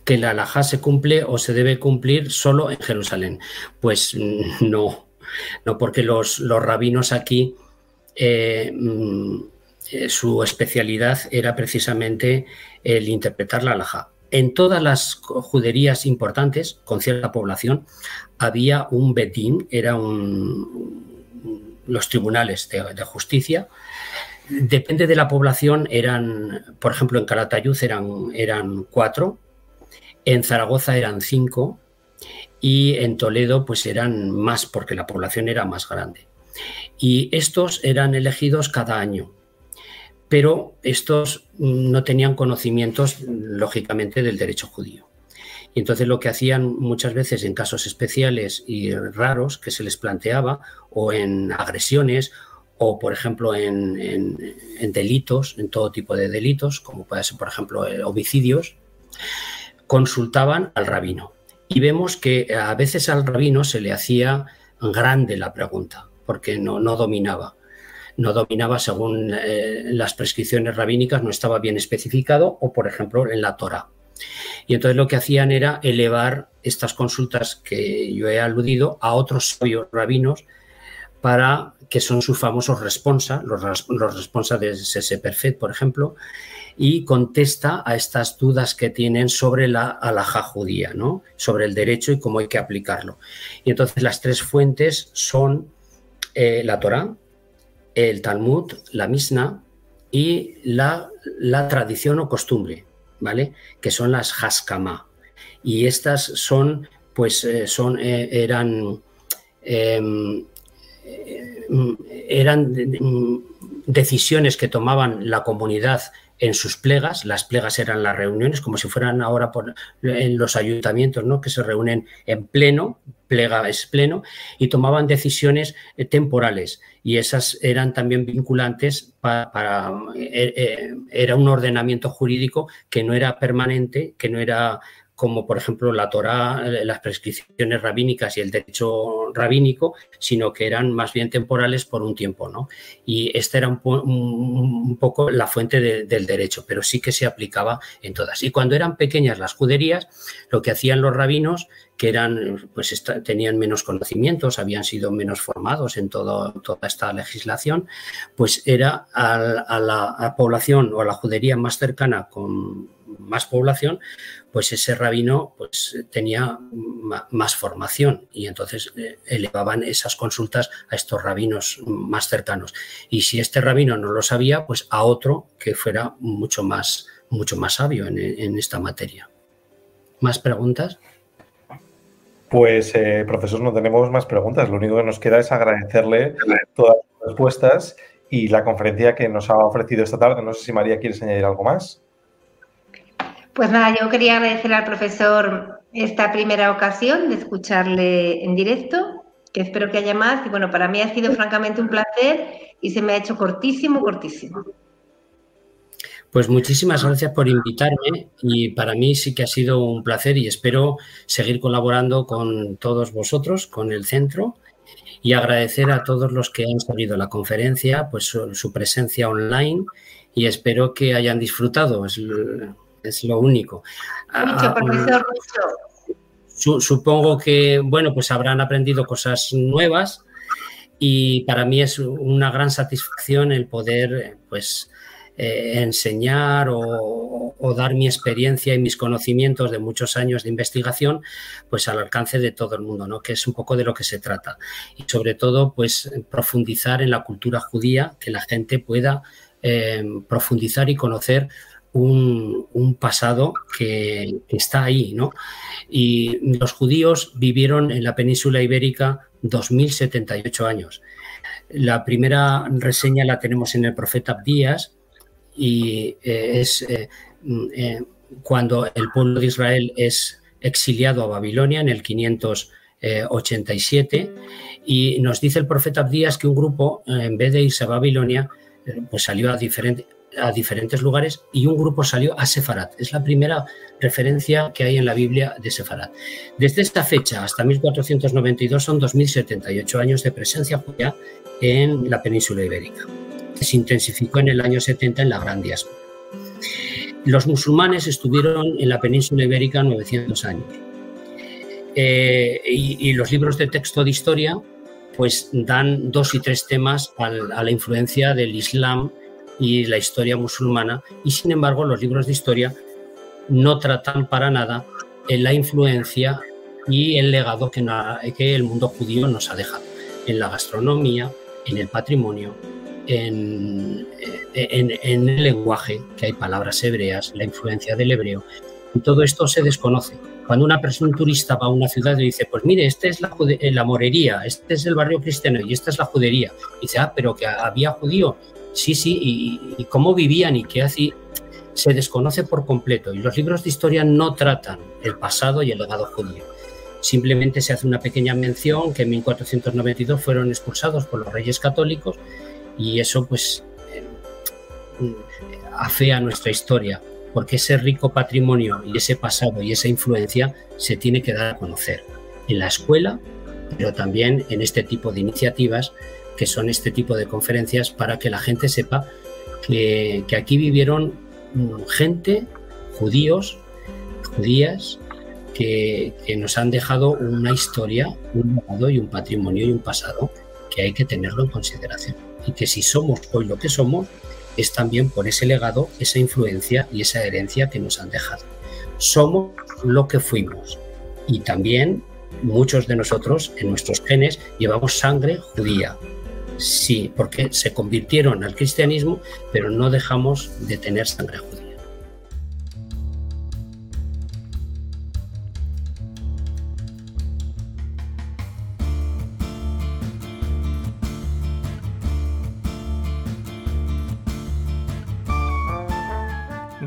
Speaker 3: que la alhaja se cumple o se debe cumplir solo en Jerusalén. Pues no, no porque los, los rabinos aquí, eh, mm, eh, su especialidad era precisamente el interpretar la alhaja en todas las juderías importantes, con cierta población, había un bedín, era los tribunales de, justicia. Depende de la población, eran, por ejemplo, en Calatayud eran, eran cuatro, en Zaragoza eran cinco y en Toledo pues eran más porque la población era más grande. Y estos eran elegidos cada año pero estos no tenían conocimientos, lógicamente, del derecho judío. Y entonces lo que hacían muchas veces en casos especiales y raros que se les planteaba, o en agresiones, o por ejemplo en, delitos, en todo tipo de delitos, como puede ser por ejemplo eh, homicidios, consultaban al rabino. Y vemos que a veces al rabino se le hacía grande la pregunta, porque no, no dominaba no dominaba según eh, las prescripciones rabínicas, no estaba bien especificado, o por ejemplo en la Torah. Y entonces lo que hacían era elevar estas consultas que yo he aludido a otros sabios rabinos para que son sus famosos responsa, los, los de ese Perfect, por ejemplo, y contesta a estas dudas que tienen sobre la alhaja judía, ¿no? sobre el derecho y cómo hay que aplicarlo. Y entonces las tres fuentes son eh, la Torah, el Talmud, la Misna y la, tradición o costumbre, ¿vale? Que son las Haskama. Y estas son, pues, eh, son, eh, eran, em, eh, eran decisiones que tomaban la comunidad en sus plegas. Las plegas eran las reuniones, como si fueran ahora por, en los ayuntamientos, ¿no? que se reúnen en pleno, plega es pleno, y tomaban decisiones temporales y esas eran también vinculantes para, eh, eh, era un ordenamiento jurídico que no era permanente, que no era como por ejemplo la Torah, eh, las prescripciones rabínicas y el derecho rabínico, sino que eran más bien temporales por un tiempo, ¿no? Y esta era un, poco la fuente del derecho, pero sí que se aplicaba en todas. Y cuando eran pequeñas las juderías, lo que hacían los rabinos, que eran, pues tenían menos conocimientos, habían sido menos formados en toda esta legislación, pues era a la población o a la judería más cercana con más población, pues ese rabino pues, tenía más formación y entonces eh, elevaban esas consultas a estos rabinos más cercanos. Y si este rabino no lo sabía, pues a otro que fuera mucho más, mucho más sabio en, esta materia. ¿Más preguntas?
Speaker 1: Pues, eh, profesor, no tenemos más preguntas. Lo único que nos queda es agradecerle todas las respuestas y la conferencia que nos ha ofrecido esta tarde. No sé si María quieres añadir algo más.
Speaker 2: Pues nada, yo quería agradecer al profesor esta primera ocasión de escucharle en directo, que espero que haya más. Y bueno, para mí ha sido francamente un placer y se me ha hecho cortísimo, cortísimo.
Speaker 3: Pues muchísimas gracias por invitarme y para mí sí que ha sido un placer y espero seguir colaborando con todos vosotros, con el centro y agradecer a todos los que han salido a la conferencia, pues su, presencia online y espero que hayan disfrutado es lo único.
Speaker 2: Mucho, profesor,
Speaker 3: supongo que, bueno, pues habrán aprendido cosas nuevas y para mí es una gran satisfacción el poder, pues, eh, enseñar o, dar mi experiencia y mis conocimientos de muchos años de investigación, pues al alcance de todo el mundo, ¿no? Que es un poco de lo que se trata. Y sobre todo, pues profundizar en la cultura judía, que la gente pueda eh, profundizar y conocer un, pasado que, está ahí, ¿no? Y los judíos vivieron en la península ibérica 2078 años. La primera reseña la tenemos en el profeta Abdías y eh, es eh, mm, eh, cuando el pueblo de Israel es exiliado a Babilonia en el 587 y nos dice el profeta Abdías que un grupo, en vez de irse a Babilonia, pues salió a diferentes a diferentes lugares y un grupo salió a Sefarat. Es la primera referencia que hay en la Biblia de Sefarat. Desde esta fecha hasta 1492 son 2078 años de presencia judía en la península ibérica, se intensificó en el año 70 en la Gran Diáspora. Los musulmanes estuvieron en la península ibérica 900 años. Eh, y, los libros de texto de historia pues dan dos y tres temas a la influencia del Islam y la historia musulmana y sin embargo los libros de historia no tratan para nada en la influencia y el legado que, que el mundo judío nos ha dejado en la gastronomía, en el patrimonio, en, en, el lenguaje, que hay palabras hebreas, la influencia del hebreo. Y todo esto se desconoce. Cuando una persona un turista va a una ciudad y dice, pues mire, esta es la, la morería, este es el barrio cristiano y esta es la judería. Y dice, ah, pero que había judío. Sí, sí, y, cómo vivían y qué hacían, se desconoce por completo. Y los libros de historia no tratan el pasado y el legado judío. Simplemente se hace una pequeña mención que en 1492 fueron expulsados por los reyes católicos y eso pues eh, afea nuestra historia, porque ese rico patrimonio y ese pasado y esa influencia se tiene que dar a conocer en la escuela, pero también en este tipo de iniciativas que son este tipo de conferencias para que la gente sepa que, aquí vivieron gente, judíos, judías, que, nos han dejado una historia, un legado y un patrimonio y un pasado que hay que tenerlo en consideración. Y que si somos hoy lo que somos, es también por ese legado, esa influencia y esa herencia que nos han dejado. Somos lo que fuimos. Y también muchos de nosotros en nuestros genes llevamos sangre judía, Sí, porque se convirtieron al cristianismo, pero no dejamos de tener sangre judía.